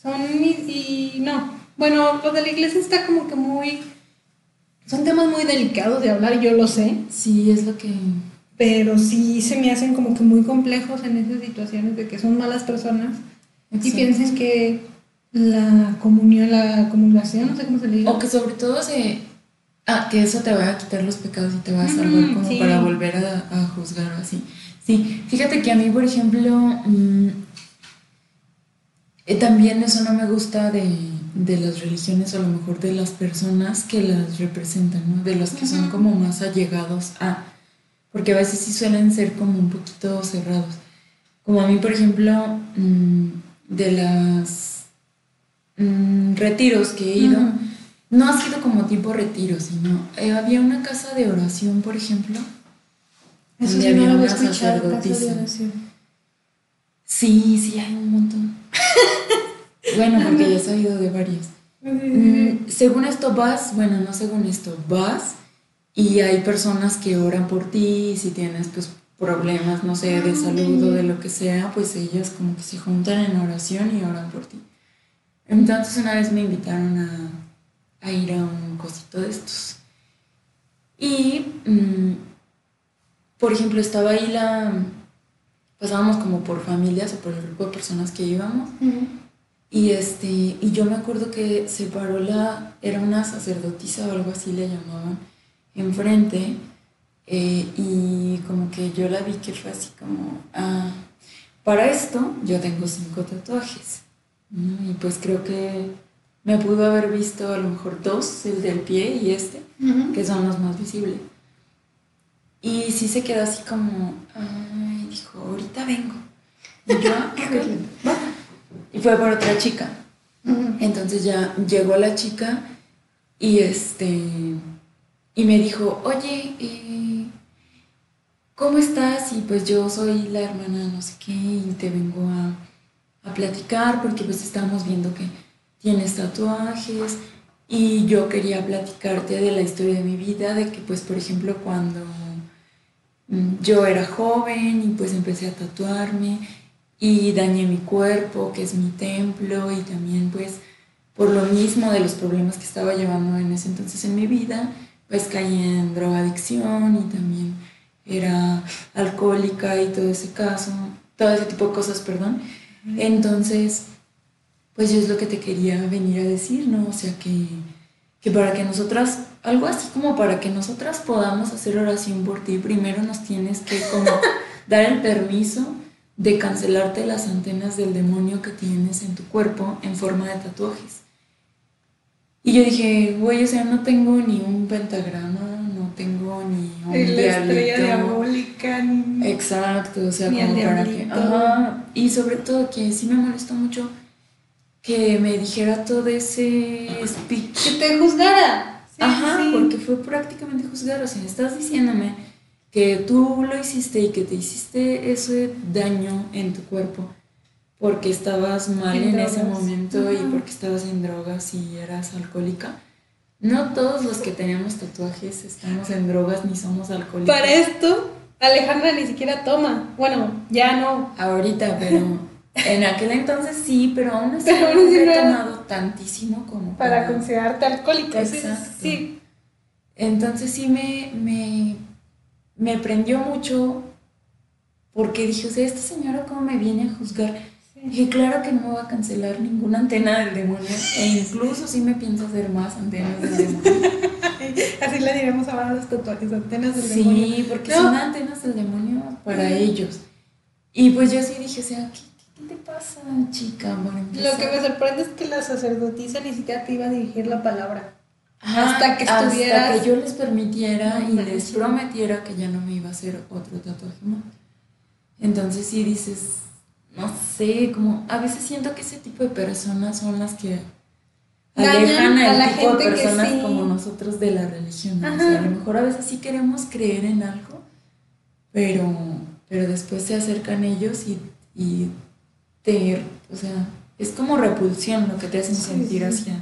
Son y, no. Bueno, lo de la iglesia está como que muy... Son temas muy delicados de hablar, yo lo sé. Sí, es lo que... Pero sí se me hacen como que muy complejos en esas situaciones de que son malas personas y piensen que la comunión, la comulgación, no sé cómo se le dice. O que sobre todo se... Ah, que eso te va a quitar los pecados y te va a salvar como para volver a, a, juzgar o así. Sí, fíjate que a mí, por ejemplo, mmm, eh, también eso no me gusta de, de, las religiones o a lo mejor de las personas que las representan, ¿no? De los que son como más allegados a... Porque a veces sí suelen ser como un poquito cerrados. Como a mí, por ejemplo, mmm, de las Mm, retiros que he ido, no ha sido como tipo retiro, sino eh, había una casa de oración, por ejemplo. Eso sí, había no una sacerdotisa. Sí, sí, hay un montón. bueno, porque ya he sabido de varios. Mm, según esto vas, bueno, no según esto, vas y hay personas que oran por ti, si tienes pues problemas, no sé, de ah, salud o de lo que sea, pues ellas como que se juntan en oración y oran por ti. Entonces una vez me invitaron a, ir a un cosito de estos. Y, mm, por ejemplo, estaba ahí la... Pasábamos como por familias o por el grupo de personas que íbamos. Y, este, y yo me acuerdo que se paró la... Era una sacerdotisa o algo así le llamaban, enfrente. Eh, y como que yo la vi que fue así como... Ah, para esto yo tengo cinco tatuajes. Y pues creo que me pudo haber visto a lo mejor dos, el del pie y este, que son los más visibles. Y sí se quedó así como, ay, dijo, ahorita vengo. Y yo, ah, Y fue por otra chica. Entonces ya llegó la chica y este y me dijo, oye, eh, ¿cómo estás? Y pues yo soy la hermana no sé qué y te vengo a a platicar porque pues estamos viendo que tienes tatuajes y yo quería platicarte de la historia de mi vida, de que pues por ejemplo cuando mm, yo era joven y pues empecé a tatuarme y dañé mi cuerpo, que es mi templo, y también pues por lo mismo de los problemas que estaba llevando en ese entonces en mi vida, pues caí en drogadicción y también era alcohólica y todo ese caso, todo ese tipo de cosas, perdón. Entonces, pues yo es lo que te quería venir a decir, ¿no? O sea, que, que para que nosotras, algo así como para que nosotras podamos hacer oración por ti, primero nos tienes que como dar el permiso de cancelarte las antenas del demonio que tienes en tu cuerpo en forma de tatuajes. Y yo dije, güey, o sea, no tengo ni un pentagrama, no tengo ni un estrella diabólica. ni- Exacto, o sea, Ni como para que... Ajá, y sobre todo que sí me molestó mucho que me dijera todo ese speech. Que te juzgara. Sí, Ajá, sí. porque fue prácticamente juzgar, o sea, estás diciéndome que tú lo hiciste y que te hiciste ese daño en tu cuerpo porque estabas mal En en, ese momento y Ujú. porque estabas en drogas y eras alcohólica. No todos los que tenemos tatuajes estamos en drogas ni somos alcohólicos. Para esto, Alejandra ni siquiera toma. Bueno, ya no. Ahorita, pero en aquel entonces sí, pero aún así Pero no he tomado tantísimo como Para considerarte alcohólica. Exacto. sí. Entonces sí me, me, me prendió mucho porque dije, o sea, esta señora cómo me viene a juzgar. sí. Dije, claro que no me va a cancelar ninguna antena del demonio e incluso sí me pienso hacer más antenas del demonio. Así le diremos ahora a los tatuajes, antenas del demonio. Sí, porque No. son antenas del demonio para ellos. Y pues yo sí dije, o sea, ¿qué, qué te pasa, chica? Lo que me sorprende es que la sacerdotisa ni siquiera te iba a dirigir la palabra. Hasta que estuvieras- Hasta que yo les permitiera y les prometiera que ya no me iba a hacer otro tatuaje más. Entonces sí dices, no sé, como a veces siento que ese tipo de personas son las que alejan a la tipo de gente personas sí. como nosotros de la religión. O sea, a lo mejor a veces sí queremos creer en algo, pero, pero después se acercan ellos y, y te, o sea, es como repulsión lo que te hacen Sí, sentir sí. hacia,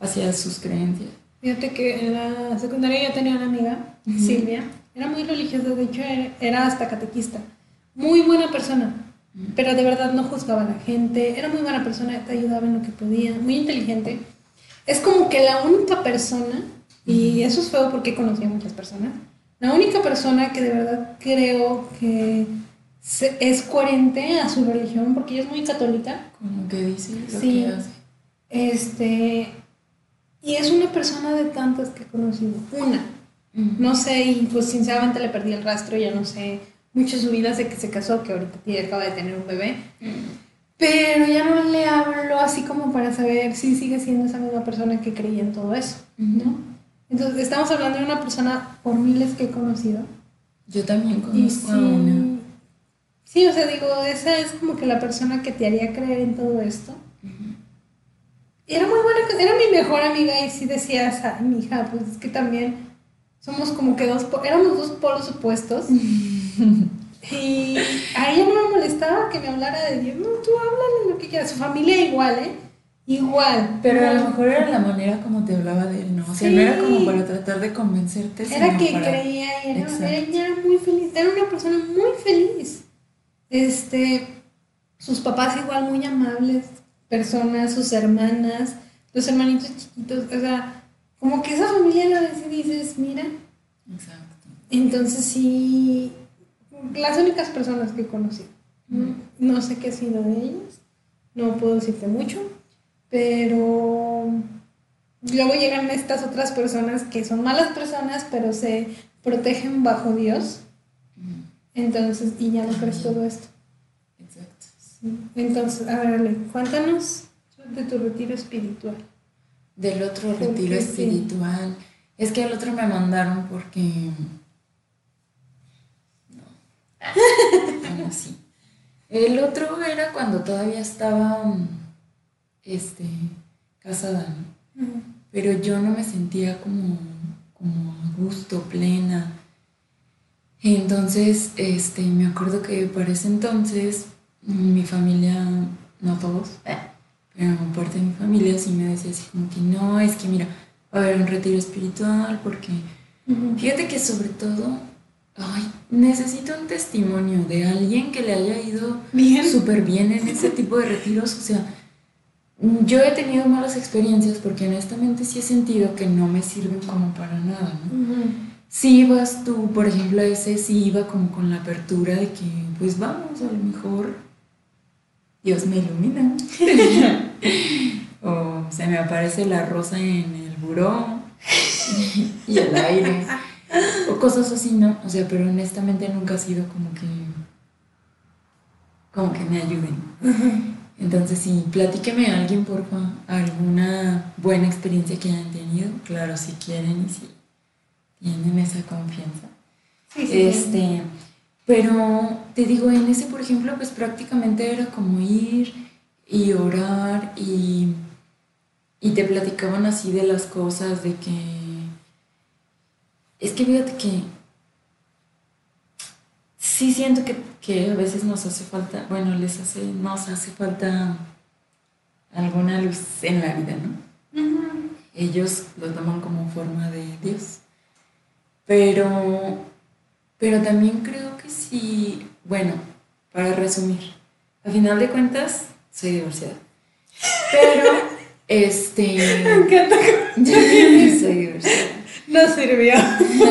hacia sus creencias. Fíjate que en la secundaria yo tenía una amiga, Ujú. Silvia, era muy religiosa, de hecho era, hasta catequista. Muy buena persona, Ujú. pero de verdad no juzgaba a la gente, era muy buena persona, te ayudaba en lo que podía, muy inteligente. Es como que la única persona, y eso es feo porque conocí a muchas personas, la única persona que de verdad creo que se- es coherente a su religión, porque ella es muy católica, Como que dice lo Sí. que hace. este, y es una persona de tantas que he conocido, una. No sé, y pues sinceramente le perdí el rastro, ya no sé mucho de su vida, sé que se casó, que ahorita tiene- acaba de tener un bebé, pero ya no le hablo así como para saber si sigue siendo esa misma persona que creía en todo eso, ¿no? Entonces, estamos hablando de una persona por miles que he conocido. Yo también conozco a una. sí, o sea, digo, esa es como que la persona que te haría creer en todo esto. Era muy buena, era mi mejor amiga y sí decías, ay, mi hija, pues es que también somos como que dos, éramos dos polos opuestos. y a ella no me molestaba que me hablara de Dios, no, tú háblale lo que quieras, su familia igual, ¿eh? Igual. Pero a lo mejor era la manera como te hablaba de él, ¿no? O sea, no era como para tratar de convencerte, Era que para- creía y era, ella era muy feliz, era una persona muy feliz. Este, sus papás igual muy amables, personas, sus hermanas, los hermanitos chiquitos, o sea, como que esa familia la ves y dices, mira, Exacto. entonces sí, las únicas personas que he conocido. ¿no? Sé qué ha sido de ellas, no puedo decirte mucho, pero luego llegan estas otras personas que son malas personas, pero se protegen bajo Dios, entonces, y ya no crees todo esto. Sí. Entonces, a ver, Ale, cuéntanos de tu retiro espiritual. Del otro ¿Por retiro sí? espiritual. Es que el otro me mandaron porque. No. Bueno, sí. El otro era cuando todavía estaba. Este. casada, ¿no? pero yo no me sentía como, como a gusto, plena. Entonces, este, me acuerdo que para ese entonces mi familia, no todos, eh, pero parte de mi familia sí me decía así como que no, es que mira, va a haber un retiro espiritual porque fíjate que sobre todo, ay, necesito un testimonio de alguien que le haya ido súper bien en ese tipo de retiros. O sea, yo he tenido malas experiencias porque honestamente sí he sentido que no me sirven como para nada, ¿no? Ujú. Si ibas tú, por ejemplo, a ese sí iba como con la apertura de que, pues vamos, a lo mejor Dios me ilumina. o se me aparece la rosa en el buró y el aire. O cosas así, ¿no? O sea, pero honestamente nunca ha sido como que. como que me ayuden. Entonces, sí, platíqueme a alguien, porfa, alguna buena experiencia que hayan tenido. Claro, si quieren y si tienen esa confianza. Sí, sí, Este, pero te digo, en ese, por ejemplo, pues prácticamente era como ir y orar y, y te platicaban así de las cosas, de que... Es que fíjate que sí siento que, que a veces nos hace falta, bueno, les hace, nos hace falta alguna luz en la vida, ¿no? Ellos lo toman como forma de Dios. Pero, pero también creo que sí, bueno, para resumir, a final de cuentas, soy divorciada. Pero, este, Me encanta. soy divorciada. No sirvió.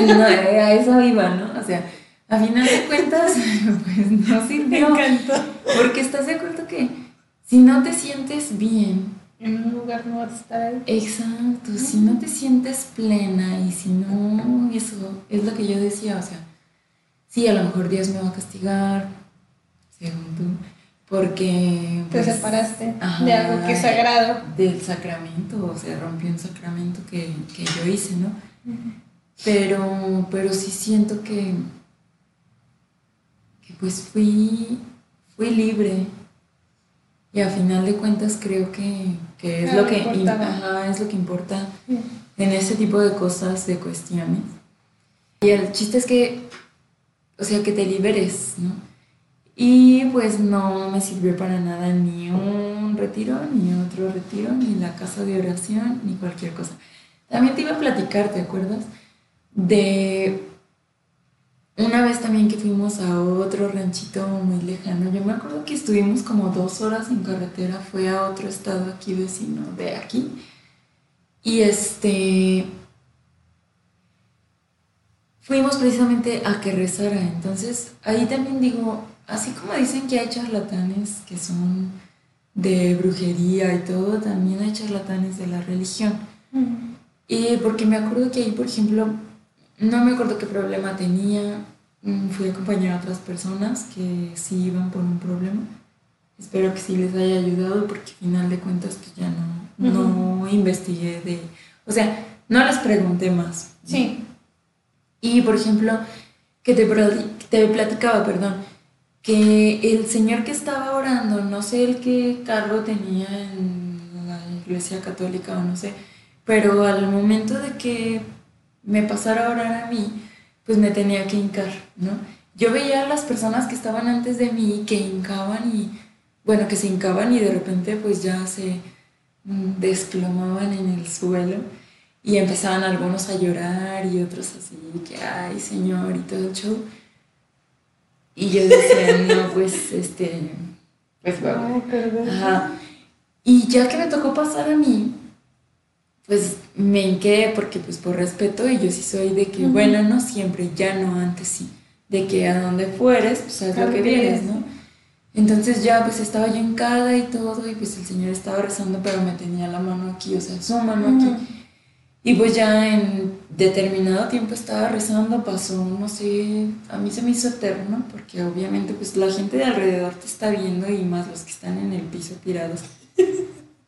No, a eso iba, ¿no? O sea, a final de cuentas, pues no Me sirvió. encantó. Porque estás de acuerdo que si no te sientes bien, En un lugar no vas a estar ahí. Exacto, si no te sientes plena y si no, eso es lo que yo decía, o sea, sí, a lo mejor Dios me va a castigar, según tú, porque... Te pues, separaste ajá, de algo que es sagrado. Del sacramento, o sea, rompió un sacramento que, que yo hice, ¿no? Pero, pero sí siento que, que pues fui, fui libre. Y a final de cuentas creo que, que es, Era lo que, ajá, es lo que importa en ese tipo de cosas, de cuestiones. Y el chiste es que, o sea, que te liberes, ¿no? Y pues no me sirvió para nada ni un retiro, ni otro retiro, ni la casa de oración, ni cualquier cosa. También te iba a platicar, ¿te acuerdas? De una vez también que fuimos a otro ranchito muy lejano. Yo me acuerdo que estuvimos como dos horas en carretera, fue a otro estado aquí vecino de aquí. Y este. Fuimos precisamente a que rezara. Entonces, ahí también digo, así como dicen que hay charlatanes que son de brujería y todo, también hay charlatanes de la religión. Ujú. Y porque me acuerdo que ahí, por ejemplo, no me acuerdo qué problema tenía. mm, Fui a acompañar a otras personas que sí iban por un problema. Espero que sí les haya ayudado porque al final de cuentas pues ya no, no investigué de... O sea, no les pregunté más. Sí. Y por ejemplo, que te, te platicaba, perdón, que el señor que estaba orando, no sé el qué cargo tenía en la iglesia católica o no sé, pero al momento de que me pasara a orar a mí, pues me tenía que hincar, ¿no? Yo veía a las personas que estaban antes de mí que hincaban y, bueno, que se hincaban y de repente pues ya se mm, desplomaban en el suelo y empezaban algunos a llorar y otros así, que, ay, señor, y todo el show. Y yo decía, no, pues, este, pues, va, Ay. Ajá. Y ya que me tocó pasar a mí, pues me hinqué porque pues por respeto y yo sí soy de que, Ujú. bueno, no siempre, ya no, antes sí, de que a donde fueres, pues haz lo que vienes. ¿no? Entonces ya pues estaba yo hincada y todo y pues el Señor estaba rezando pero me tenía la mano aquí, o sea, su mano aquí. Y pues ya en determinado tiempo estaba rezando, pasó, no sé, a mí se me hizo eterno, porque obviamente pues la gente de alrededor te está viendo y más los que están en el piso tirados.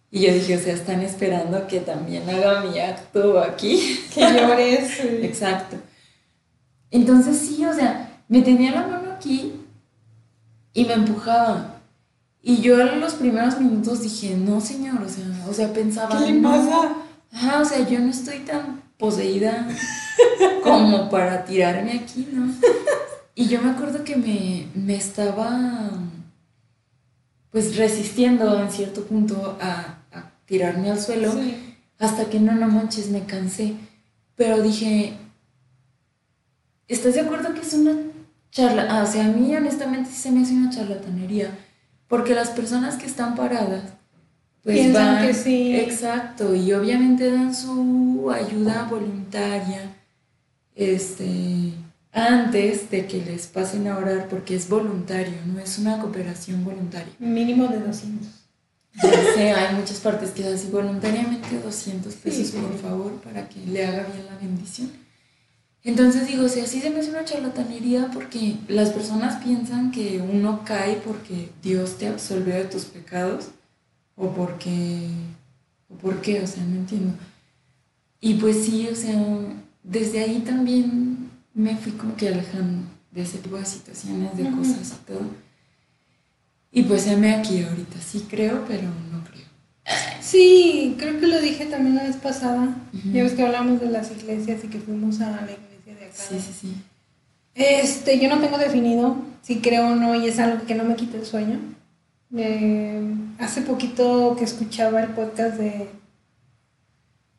Y yo dije, o sea, están esperando que también haga mi acto aquí. Que llores. sí. Exacto. Entonces sí, o sea, me tenía la mano aquí y me empujaba. Y yo en los primeros minutos dije, no señor, o sea, o sea pensaba, ¿Qué le "No". Ajá, o sea, yo no estoy tan poseída como para tirarme aquí, ¿no? Y yo me acuerdo que me, me estaba pues resistiendo en cierto punto a, a tirarme al suelo Sí. hasta que no, no manches, me cansé. Pero dije, ¿estás de acuerdo que es una charla, ah, o sea, a mí honestamente sí se me hace una charlatanería, porque las personas que están paradas, pues Piensan van, que sí. exacto, y obviamente dan su ayuda voluntaria, este, antes de que les pasen a orar, porque es voluntario, no es una cooperación voluntaria. Mínimo de 200. Ya sé, hay muchas partes que es así voluntariamente 200 pesos, Sí. por favor, para que le haga bien la bendición. Entonces digo, o sea, sí se me hace una charlatanería porque las personas piensan que uno cae porque Dios te absolvió de tus pecados o porque, o por qué, o sea, no entiendo. Y pues sí, o sea, desde ahí también me fui como que alejando de ese tipo de situaciones, de cosas y todo. Y pues heme aquí ahorita, sí creo, pero no creo. Sí, creo que lo dije también la vez pasada. Ya ves que hablamos de las iglesias y que fuimos a la iglesia de acá. Sí, sí, sí. Este, yo no tengo definido si creo o no y es algo que no me quita el sueño. Eh, hace poquito que escuchaba el podcast de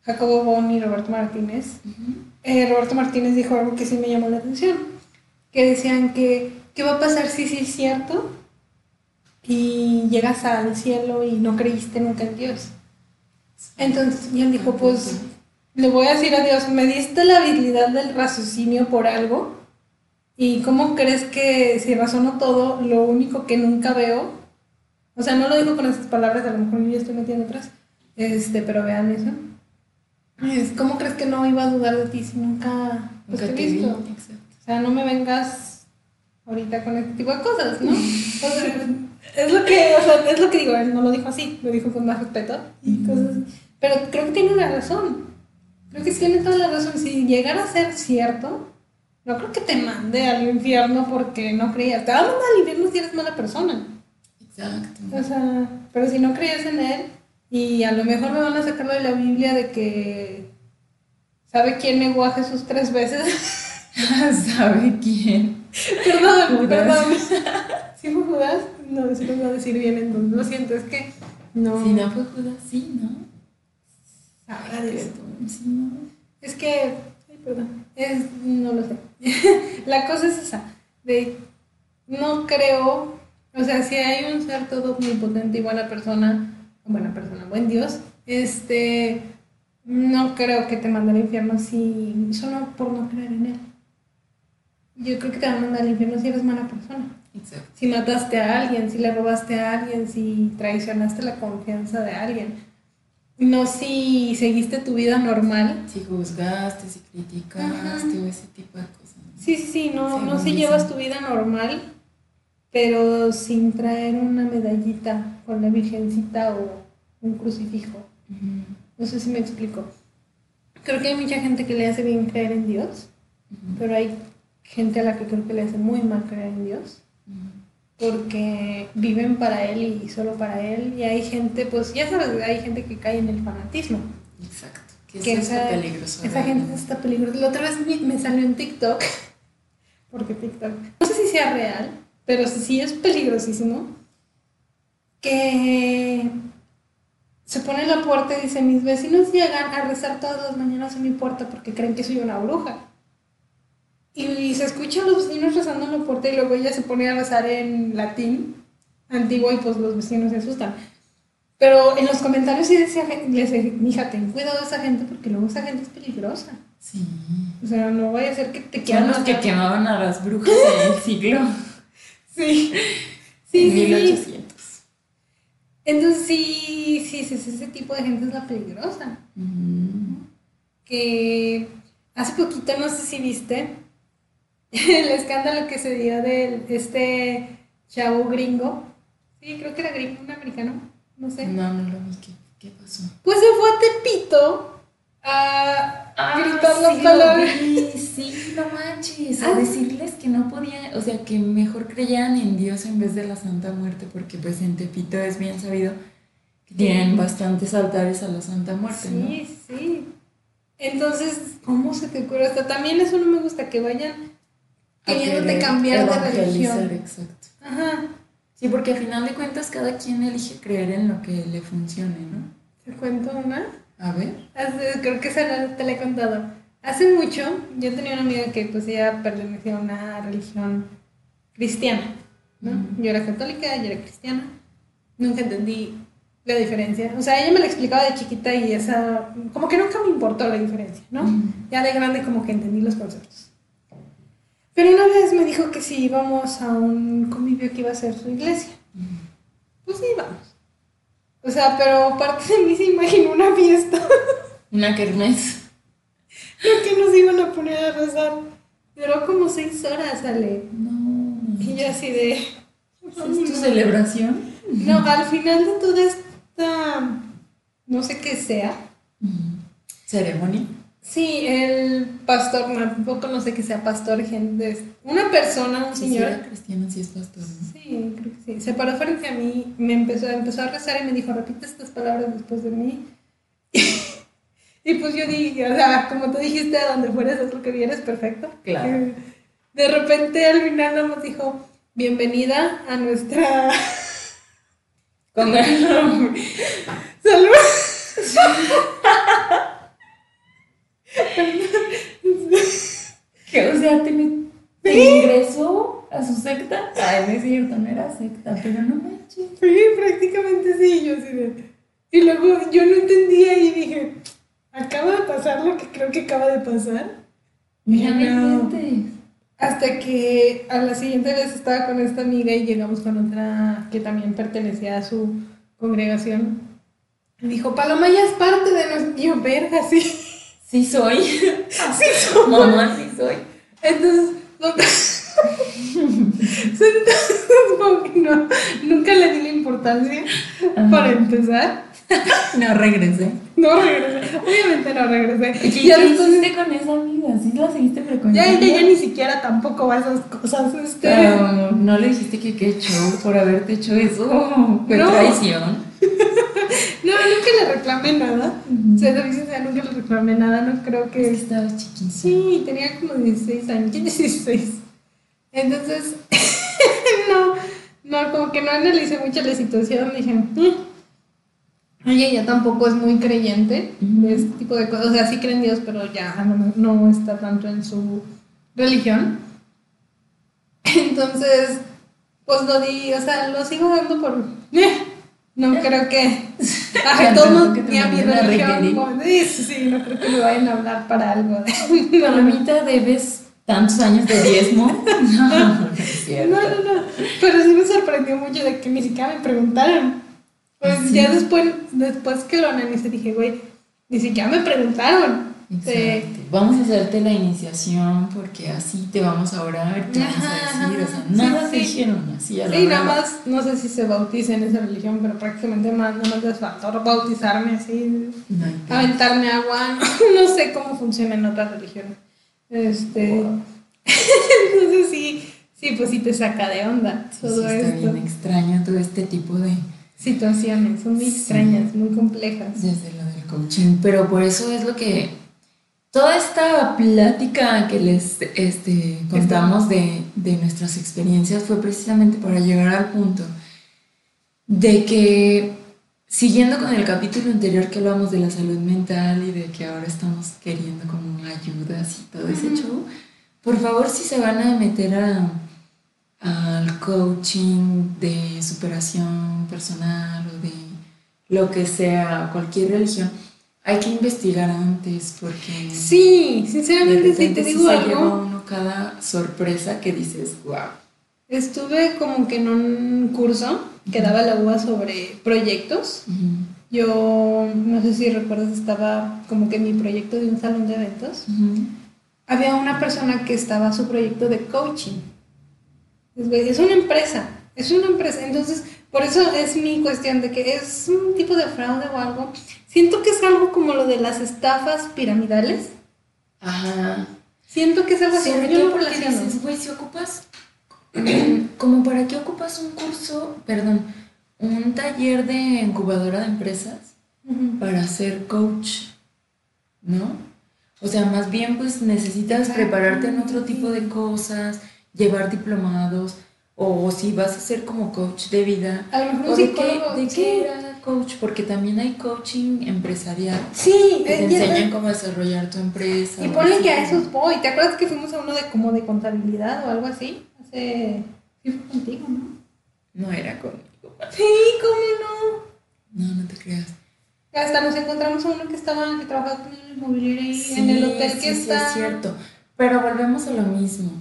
Jacobo Bon y Roberto Martínez, Ujú. eh, Roberto Martínez dijo algo que sí me llamó la atención, que decían que qué va a pasar si sí es cierto y llegas al cielo y no creíste nunca en Dios. Entonces, y él dijo, pues le voy a decir a Dios, me diste la habilidad del raciocinio por algo y cómo crees que si razono todo, lo único que nunca veo, o sea, no lo dijo con esas palabras, a lo mejor yo estoy metiendo atrás, este, pero vean eso. Es, ¿Cómo crees que no iba a dudar de ti si nunca, pues, Nunca te he vi. visto? Exacto. O sea, no me vengas ahorita con este tipo de cosas, ¿no? O sea, es lo que, o sea, es lo que digo, él no lo dijo así, lo dijo con más respeto y cosas. Pero creo que tiene una razón. Creo que tiene toda la razón. Si llegara a ser cierto, no creo que te mande al infierno porque no creías. Te va a mandar al infierno si eres mala persona. Exacto. O sea, pero si no creías en él, y a lo mejor me van a sacarlo de la Biblia de que sabe quién negó a Jesús tres veces. ¿Sabe quién? perdón, perdón. ¿Sí fue Judas? No, eso lo voy a decir bien, entonces lo siento, es que no. Si no fue Judas, sí, ¿no? Sabrá. Perdón, sí, ¿no? Es que, ay, perdón, es, no lo sé. la cosa es esa, de no creo, o sea, si hay un ser todo omnipotente y buena persona, buena persona, buen Dios, este, no creo que te mande al infierno si, solo por no creer en él. Yo creo que te va a mandar al infierno si eres mala persona. Exacto. Si mataste a alguien, si le robaste a alguien, si traicionaste la confianza de alguien. No si seguiste tu vida normal. Si juzgaste, si criticaste o ese tipo de cosas. Sí, sí, sí, no, no si llevas tu vida normal, pero sin traer una medallita con la virgencita o un crucifijo. Ujú, No sé si me explico. Creo que hay mucha gente que le hace bien creer en Dios, ujú, pero hay gente a la que creo que le hace muy mal creer en Dios. ujú. porque viven para él y solo para él y hay gente pues ya sabes hay gente que cae en el fanatismo Exacto. Que, que eso esa, está peligroso. esa gente está peligrosa la otra vez me, me salió en TikTok porque TikTok no sé si sea real pero sí, sí es peligrosísimo que se pone en la puerta y dice mis vecinos llegan a rezar todas las mañanas en mi puerta porque creen que soy una bruja y se escuchan los vecinos rezando en la puerta y luego ella se pone a rezar en latín antiguo y pues los vecinos se asustan. Pero en los comentarios sí decía, gen- le decía, mija, ten cuidado de esa gente porque luego esa gente es peligrosa. Sí. O sea, no vaya a ser que te Son quieran los que quemaban a las brujas en el siglo Sí. Sí, sí. 1800. Entonces sí, sí, sí, ese tipo de gente es la peligrosa. Que hace poquito, no sé si viste, el escándalo que se dio de este chavo gringo. Sí, creo que era gringo, un americano, no sé. No, no lo vi. ¿Qué, qué pasó? Pues se fue a Tepito a gritar Ah, las sí, palabras. lo vi, Sí, no manches. A Ah. decirles que no podían, o sea, que mejor creyeran en Dios en vez de la Santa Muerte, porque pues en Tepito es bien sabido que tienen bastantes altares a la Santa Muerte, ¿no? Sí, sí. Entonces, ¿cómo se te ocurre? Hasta también eso no me gusta, que vayan queriéndote cambiar de religión. Exacto. Ajá. Sí, porque al final de cuentas cada quien elige creer en lo que le funcione, ¿no? ¿Te cuento una? A ver. Hace- creo que esa te la he contado. hace mucho yo tenía una amiga que pues ella pertenecía a una religión cristiana, ¿no? Ujú. Yo era católica, ella era cristiana. Nunca entendí la diferencia. O sea, ella me la explicaba de chiquita y esa, como que nunca me importó la diferencia, ¿no? Ujú. Ya de grande como que entendí los conceptos. Pero una vez me dijo que si íbamos a un convivio que iba a ser su iglesia. Pues sí, vamos. O sea, pero parte de mí se imaginó una fiesta. Una kermés. Lo que nos iban a poner a rezar. Duró como seis horas, Ale. No. Y yo así de... ¿Es tu celebración? No, al final de toda esta... No sé qué sea. ¿Ceremonia? Sí, el pastor, tampoco no sé qué sea pastor, gente. Una persona, un Sí, señor. era cristiano, sí es pastor. ¿no? Sí, creo que sí. Se paró frente a mí, me empezó, empezó a rezar y me dijo, repite estas palabras después de mí. y pues yo dije, o sea, como tú dijiste, a donde fueras es lo que vieres, perfecto. Claro. De repente al final nos dijo, bienvenida a nuestra Con gran salud. Que, o sea, te, te ingresó a su secta. Ay, no es cierto, no era secta, pero no manches. Sí, prácticamente sí, yo así de... Y luego yo no entendía y dije, acaba de pasar lo que creo que acaba de pasar. Mira No. Hasta que a la siguiente vez estaba con esta amiga y llegamos con otra que también pertenecía a su congregación. Y dijo, Paloma ya es parte de nuestro... Yo, verga, sí. Sí soy. Sí, soy. Mamá, sí soy. Entonces, como que no, nunca le di la importancia Ajá. para empezar. No regresé. No regresé, obviamente no regresé. ¿Qué, ya hiciste con esa amiga? ¿Sí la seguiste ya frecuentando? ella ya ni siquiera tampoco va a esas cosas. Este, Pero no le dijiste que qué show por haberte hecho eso. Fue No. traición. Nunca le reclamé nada. Se lo dice, nunca le reclamé nada. No creo Es que que. estabas chiquita. Sí, tenía como 16 años. ¿Qué 16? Entonces, no, no, como que no analicé mucho la situación. Dije, "Mm". ella ya tampoco es muy creyente de este tipo de cosas. O sea, sí cree en Dios, pero ya no, no está tanto en su religión. Entonces, pues lo di, o sea, lo sigo dando por. eh, No creo que. Ajá, a mi religión. como, sí, no creo que me vayan a hablar para algo. No, Palomita, ¿debes tantos años de diezmo? No, no es cierto. No, no, no. Pero sí me sorprendió mucho de que ni siquiera me preguntaron. Pues ¿Ah, sí? ya después, después que lo analicé dije, güey, ni siquiera me preguntaron. Exacto. Vamos a hacerte la iniciación porque así te vamos a orar te vamos a decir, o sea, nada Sí, dijeron así a la sí, nada más, no sé si se bautiza en esa religión, pero prácticamente más, nada más les faltó bautizarme así, No aventarme agua, no sé cómo funciona en otras religiones. Este, Wow. entonces sí, sí, pues sí te saca de onda Sí, todo está esto. bien extraño todo este tipo de Situaciones, son muy extrañas, muy complejas. desde lo del coaching, pero por eso es lo que toda esta plática que les este, contamos de, de nuestras experiencias fue precisamente para llegar al punto de que siguiendo con el capítulo anterior que hablamos de la salud mental y de que ahora estamos queriendo como ayudas y todo ese Ujú. show, por favor si se van a meter a al coaching de superación personal o de lo que sea, cualquier religión, hay que investigar antes porque Sí, sinceramente sí te sí digo lleva algo. uno cada sorpresa que dices, wow. Estuve como que en un curso que daba la UA sobre proyectos. Yo no sé si recuerdas, estaba como que en mi proyecto de un salón de eventos. Había una persona que estaba su proyecto de coaching. Es una empresa, es una empresa. Entonces, por eso es mi cuestión de que es un tipo de fraude o algo. Siento que es algo como lo de las estafas piramidales. Ajá. Siento que es algo así. Sobre Yo todo porque dices, güey, si ocupas, como para qué ocupas un curso, perdón, un taller de incubadora de empresas para ser coach, ¿no? O sea, más bien pues necesitas Exacto. prepararte en otro tipo de cosas, llevar diplomados, o si vas a ser como coach de vida, A lo mejor o de qué, de sí. qué era coach, porque también hay coaching empresarial. Sí, Que te eh, enseñan cómo desarrollar tu empresa. Y ponle que a esos voy. ¿Te acuerdas que fuimos a uno de como de contabilidad o algo así? Hace... Sí, fue contigo, ¿no? No era conmigo. Sí, ¿cómo No, no te creas. no? Hasta nos encontramos a uno que estaba, que trabajaba con el inmobiliario Sí, en el hotel sí, que sí, está. es cierto. Pero volvemos a lo mismo.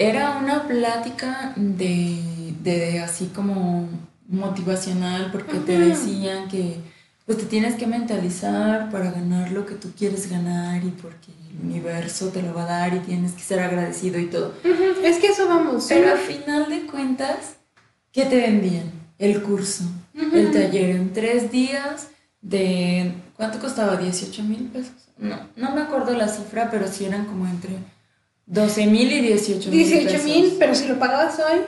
Era una plática de, de así como motivacional porque te decían que pues te tienes que mentalizar para ganar lo que tú quieres ganar y porque el universo te lo va a dar y tienes que ser agradecido y todo. Es que eso vamos. Pero al final de cuentas, ¿qué te vendían? El curso, el taller en tres días de... ¿Cuánto costaba? ¿18 mil pesos? No, no me acuerdo la cifra, pero sí eran como entre 12 mil y 18 mil 18 mil, pero si lo pagabas hoy,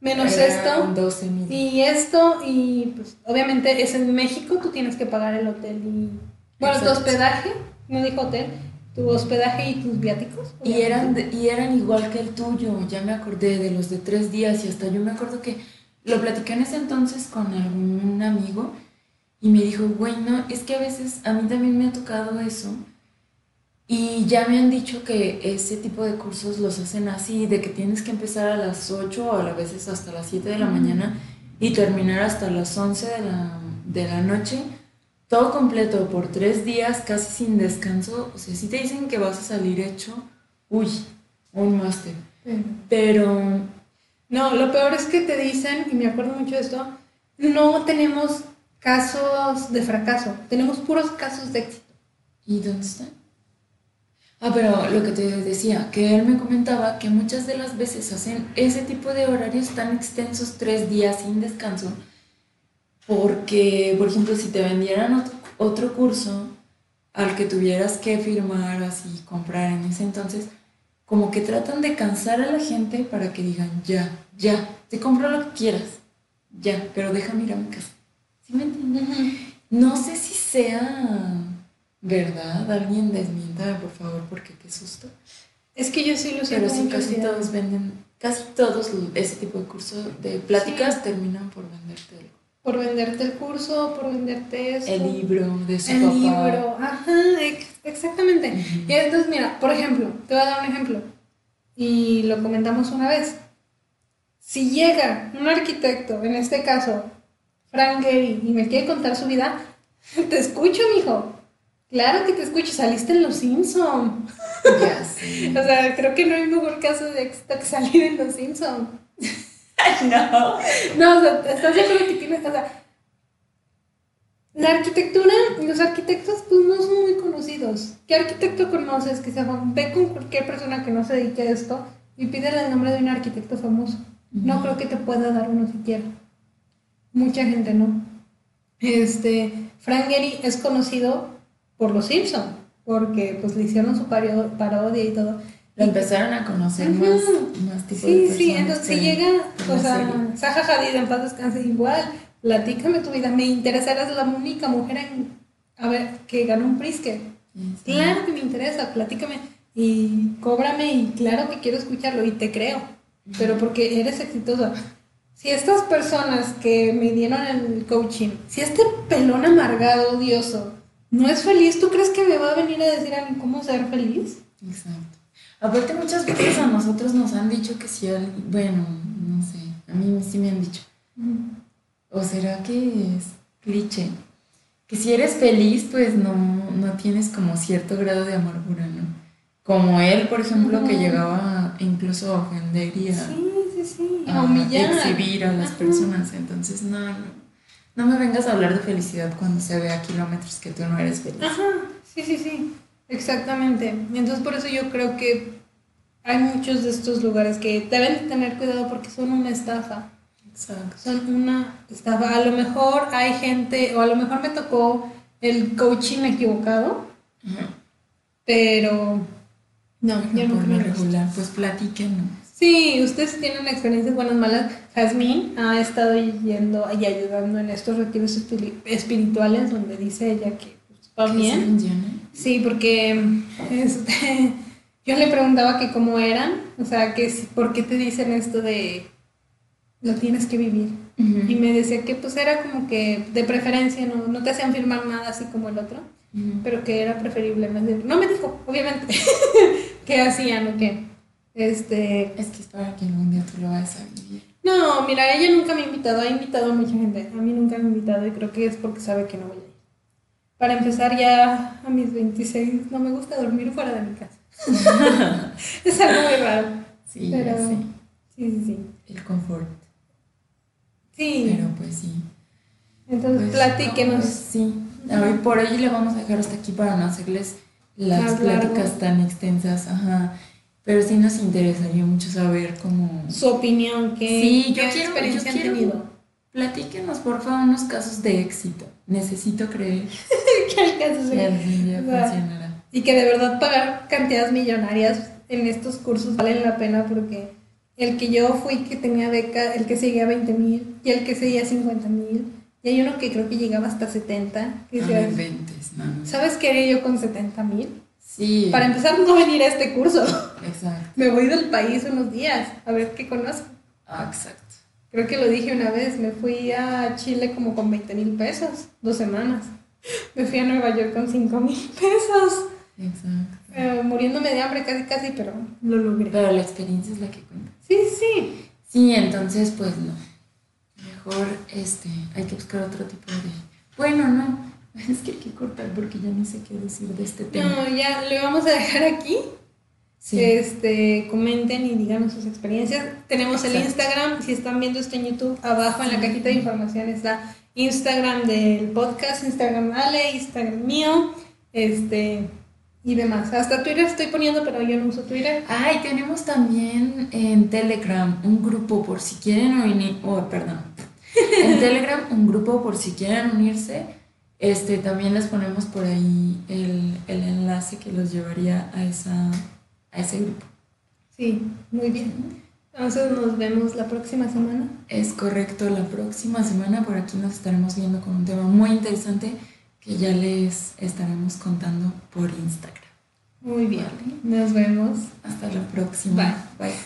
menos esto, 12 mil. y esto, y pues obviamente es en México, tú tienes que pagar el hotel y. Bueno, tu hospedaje, no dijo hotel, tu hospedaje y tus viáticos. Y eran, de- y eran igual que el tuyo, ya me acordé de los de tres días y hasta yo me acuerdo que lo platiqué en ese entonces con algún amigo y me dijo, güey, no, es que a veces a mí también me ha tocado eso y ya me han dicho que ese tipo de cursos los hacen así, de que tienes que empezar a las 8 o a veces hasta las 7 de la mañana y terminar hasta las 11 de la, de la noche. Todo completo por tres días, casi sin descanso. O sea, si te dicen que vas a salir hecho, uy, un máster. Pero No, lo peor es que te dicen, y me acuerdo mucho de esto, no tenemos casos de fracaso, tenemos puros casos de éxito. ¿Y dónde están? Ah, pero lo que te decía, que él me comentaba que muchas de las veces hacen ese tipo de horarios tan extensos, tres días sin descanso, porque, por ejemplo, si te vendieran otro, curso al que tuvieras que firmar así, comprar en ese entonces, como que tratan de cansar a la gente para que digan, ya, ya, te compro lo que quieras, ya, pero déjame ir a mi casa. ¿Sí me entiendes? No sé si sea verdad, alguien desmiéntame por favor porque qué susto. Es que yo sí lo siento Pero sí, casi todos venden, casi todos ese tipo de cursos de pláticas terminan por venderte algo. Por venderte el curso, por venderte esto. El libro de su El papá. libro, ajá, ex- exactamente. Ujú. Y entonces, mira, por ejemplo, te voy a dar un ejemplo. Y lo comentamos una vez. Si llega un arquitecto, en este caso, Frank Gehry, y me quiere contar su vida, te escucho, mijo. Claro que te escucho, saliste en Los Simpson. Ya sé. O sea, creo que no hay mejor caso de éxito que salir en Los Simpson. No. No, o sea, ¿estás de acuerdo que tienes, o sea, la arquitectura, los arquitectos pues no son muy conocidos. ¿Qué arquitecto conoces que se? Ve con cualquier persona que no se dedique a esto y pídele el nombre de un arquitecto famoso. No creo que te pueda dar uno siquiera. Mucha gente no. Este, Frank Gehry es conocido por los Simpson, porque pues le hicieron su pario- parodia y todo. Lo empezaron a conocer más, más tipo de Sí, personas. sí, entonces si llega, en o sea. Zaha Hadid en paz descanse igual, platícame tu vida, me interesa, eres la única mujer en, a ver, que ganó un Pritzker. Sí, sí. Claro que me interesa, platícame y cóbrame y claro que quiero escucharlo y te creo, pero porque eres exitosa. Si estas personas que me dieron el coaching, si este pelón amargado, odioso, no es feliz, ¿tú crees que me va a venir a decir a mí cómo ser feliz? Exacto. Aparte muchas veces a nosotros nos han dicho que si alguien, bueno, no sé, a mí sí me han dicho, o será que es cliché, que si eres feliz pues no, no tienes como cierto grado de amargura, ¿no? Como él, por ejemplo, que llegaba incluso a ofender y a, Sí, sí, sí, a a humillar. exhibir a las Ajá. personas, entonces no, no, no me vengas a hablar de felicidad cuando se ve a kilómetros que tú no eres feliz. Ajá, sí, sí, sí, exactamente. Entonces por eso yo creo que hay muchos de estos lugares que deben de tener cuidado porque son una estafa. Exacto. Son una estafa. A lo mejor hay gente, o a lo mejor me tocó el coaching equivocado, Ajá. pero no, yo Por nunca lo me gusta. regular, pues platíquenos. Sí, ustedes tienen experiencias buenas, malas. Jazmín ha estado yendo y ayudando en estos retiros espiri- espirituales donde dice ella que pues, va ¿Qué bien. Sí, porque este, yo le preguntaba que cómo eran, o sea, que por qué te dicen esto de lo tienes que vivir. Y me decía que pues era como que de preferencia, no, no te hacían firmar nada así como el otro, pero que era preferible No me dijo, obviamente, qué hacían o qué. Este, Es que es para que algún día tú lo vayas a vivir. no, mira, ella nunca me ha invitado, ha invitado a mucha gente, a mí nunca me ha invitado y creo que es porque sabe que no voy a ir. Para empezar ya a mis 26, no me gusta dormir fuera de mi casa. es algo muy raro. Sí, Pero-. Sí, sí, sí. El confort. Sí, Pero pues sí. entonces Pues, platíquenos. pues, sí. A ver, por hoy le vamos a dejar hasta aquí para no hacerles las pláticas tan extensas. Ajá. Pero sí nos interesaría mucho saber cómo. Su opinión, qué, Sí, yo qué quiero- experiencia yo han quiero- tenido. Platíquenos, por favor, unos casos de éxito. Necesito creer que alcances que a- algún día o sea, funcionará. Y que de verdad pagar cantidades millonarias en estos cursos valen la pena porque el que yo fui que tenía beca, el que seguía 20 mil y el que seguía 50 mil. Y hay uno que creo que llegaba hasta 70. Que No decía, me inventes, no, no. ¿Sabes qué haría yo con 70 mil? Sí. Para empezar, no venir a este curso. Exacto. Me voy del país unos días a ver qué conozco. Ah, exacto. Creo que lo dije una vez, me fui a Chile como con 20 mil pesos, dos semanas. Me fui a Nueva York con 5 mil pesos. Exacto. Eh, muriéndome de hambre casi casi, pero lo logré. Pero la experiencia es la que cuenta. Sí, sí. Sí, entonces pues no. Mejor este, hay que buscar otro tipo de. Bueno, no. Es que hay que cortar porque ya ni sé qué decir de este tema. No, ya le vamos a dejar aquí. Sí. Este, comenten y díganos sus experiencias. Tenemos el Exacto. Instagram, si están viendo esto en YouTube, abajo en la cajita de información está Instagram del podcast, Instagram Ale, Instagram mío, este y demás. Hasta Twitter estoy poniendo, pero yo no uso Twitter. Ay, tenemos también en Telegram un grupo por si quieren unir, oh, perdón. En Telegram un grupo por si quieren unirse. Este, también les ponemos por ahí el, el enlace que los llevaría a esa a ese grupo. Sí, muy bien. Entonces nos vemos la próxima semana. Es correcto, la próxima semana por aquí nos estaremos viendo con un tema muy interesante que ya les estaremos contando por Instagram. Muy bien. Nos vemos. Hasta la próxima. Bye. Bye.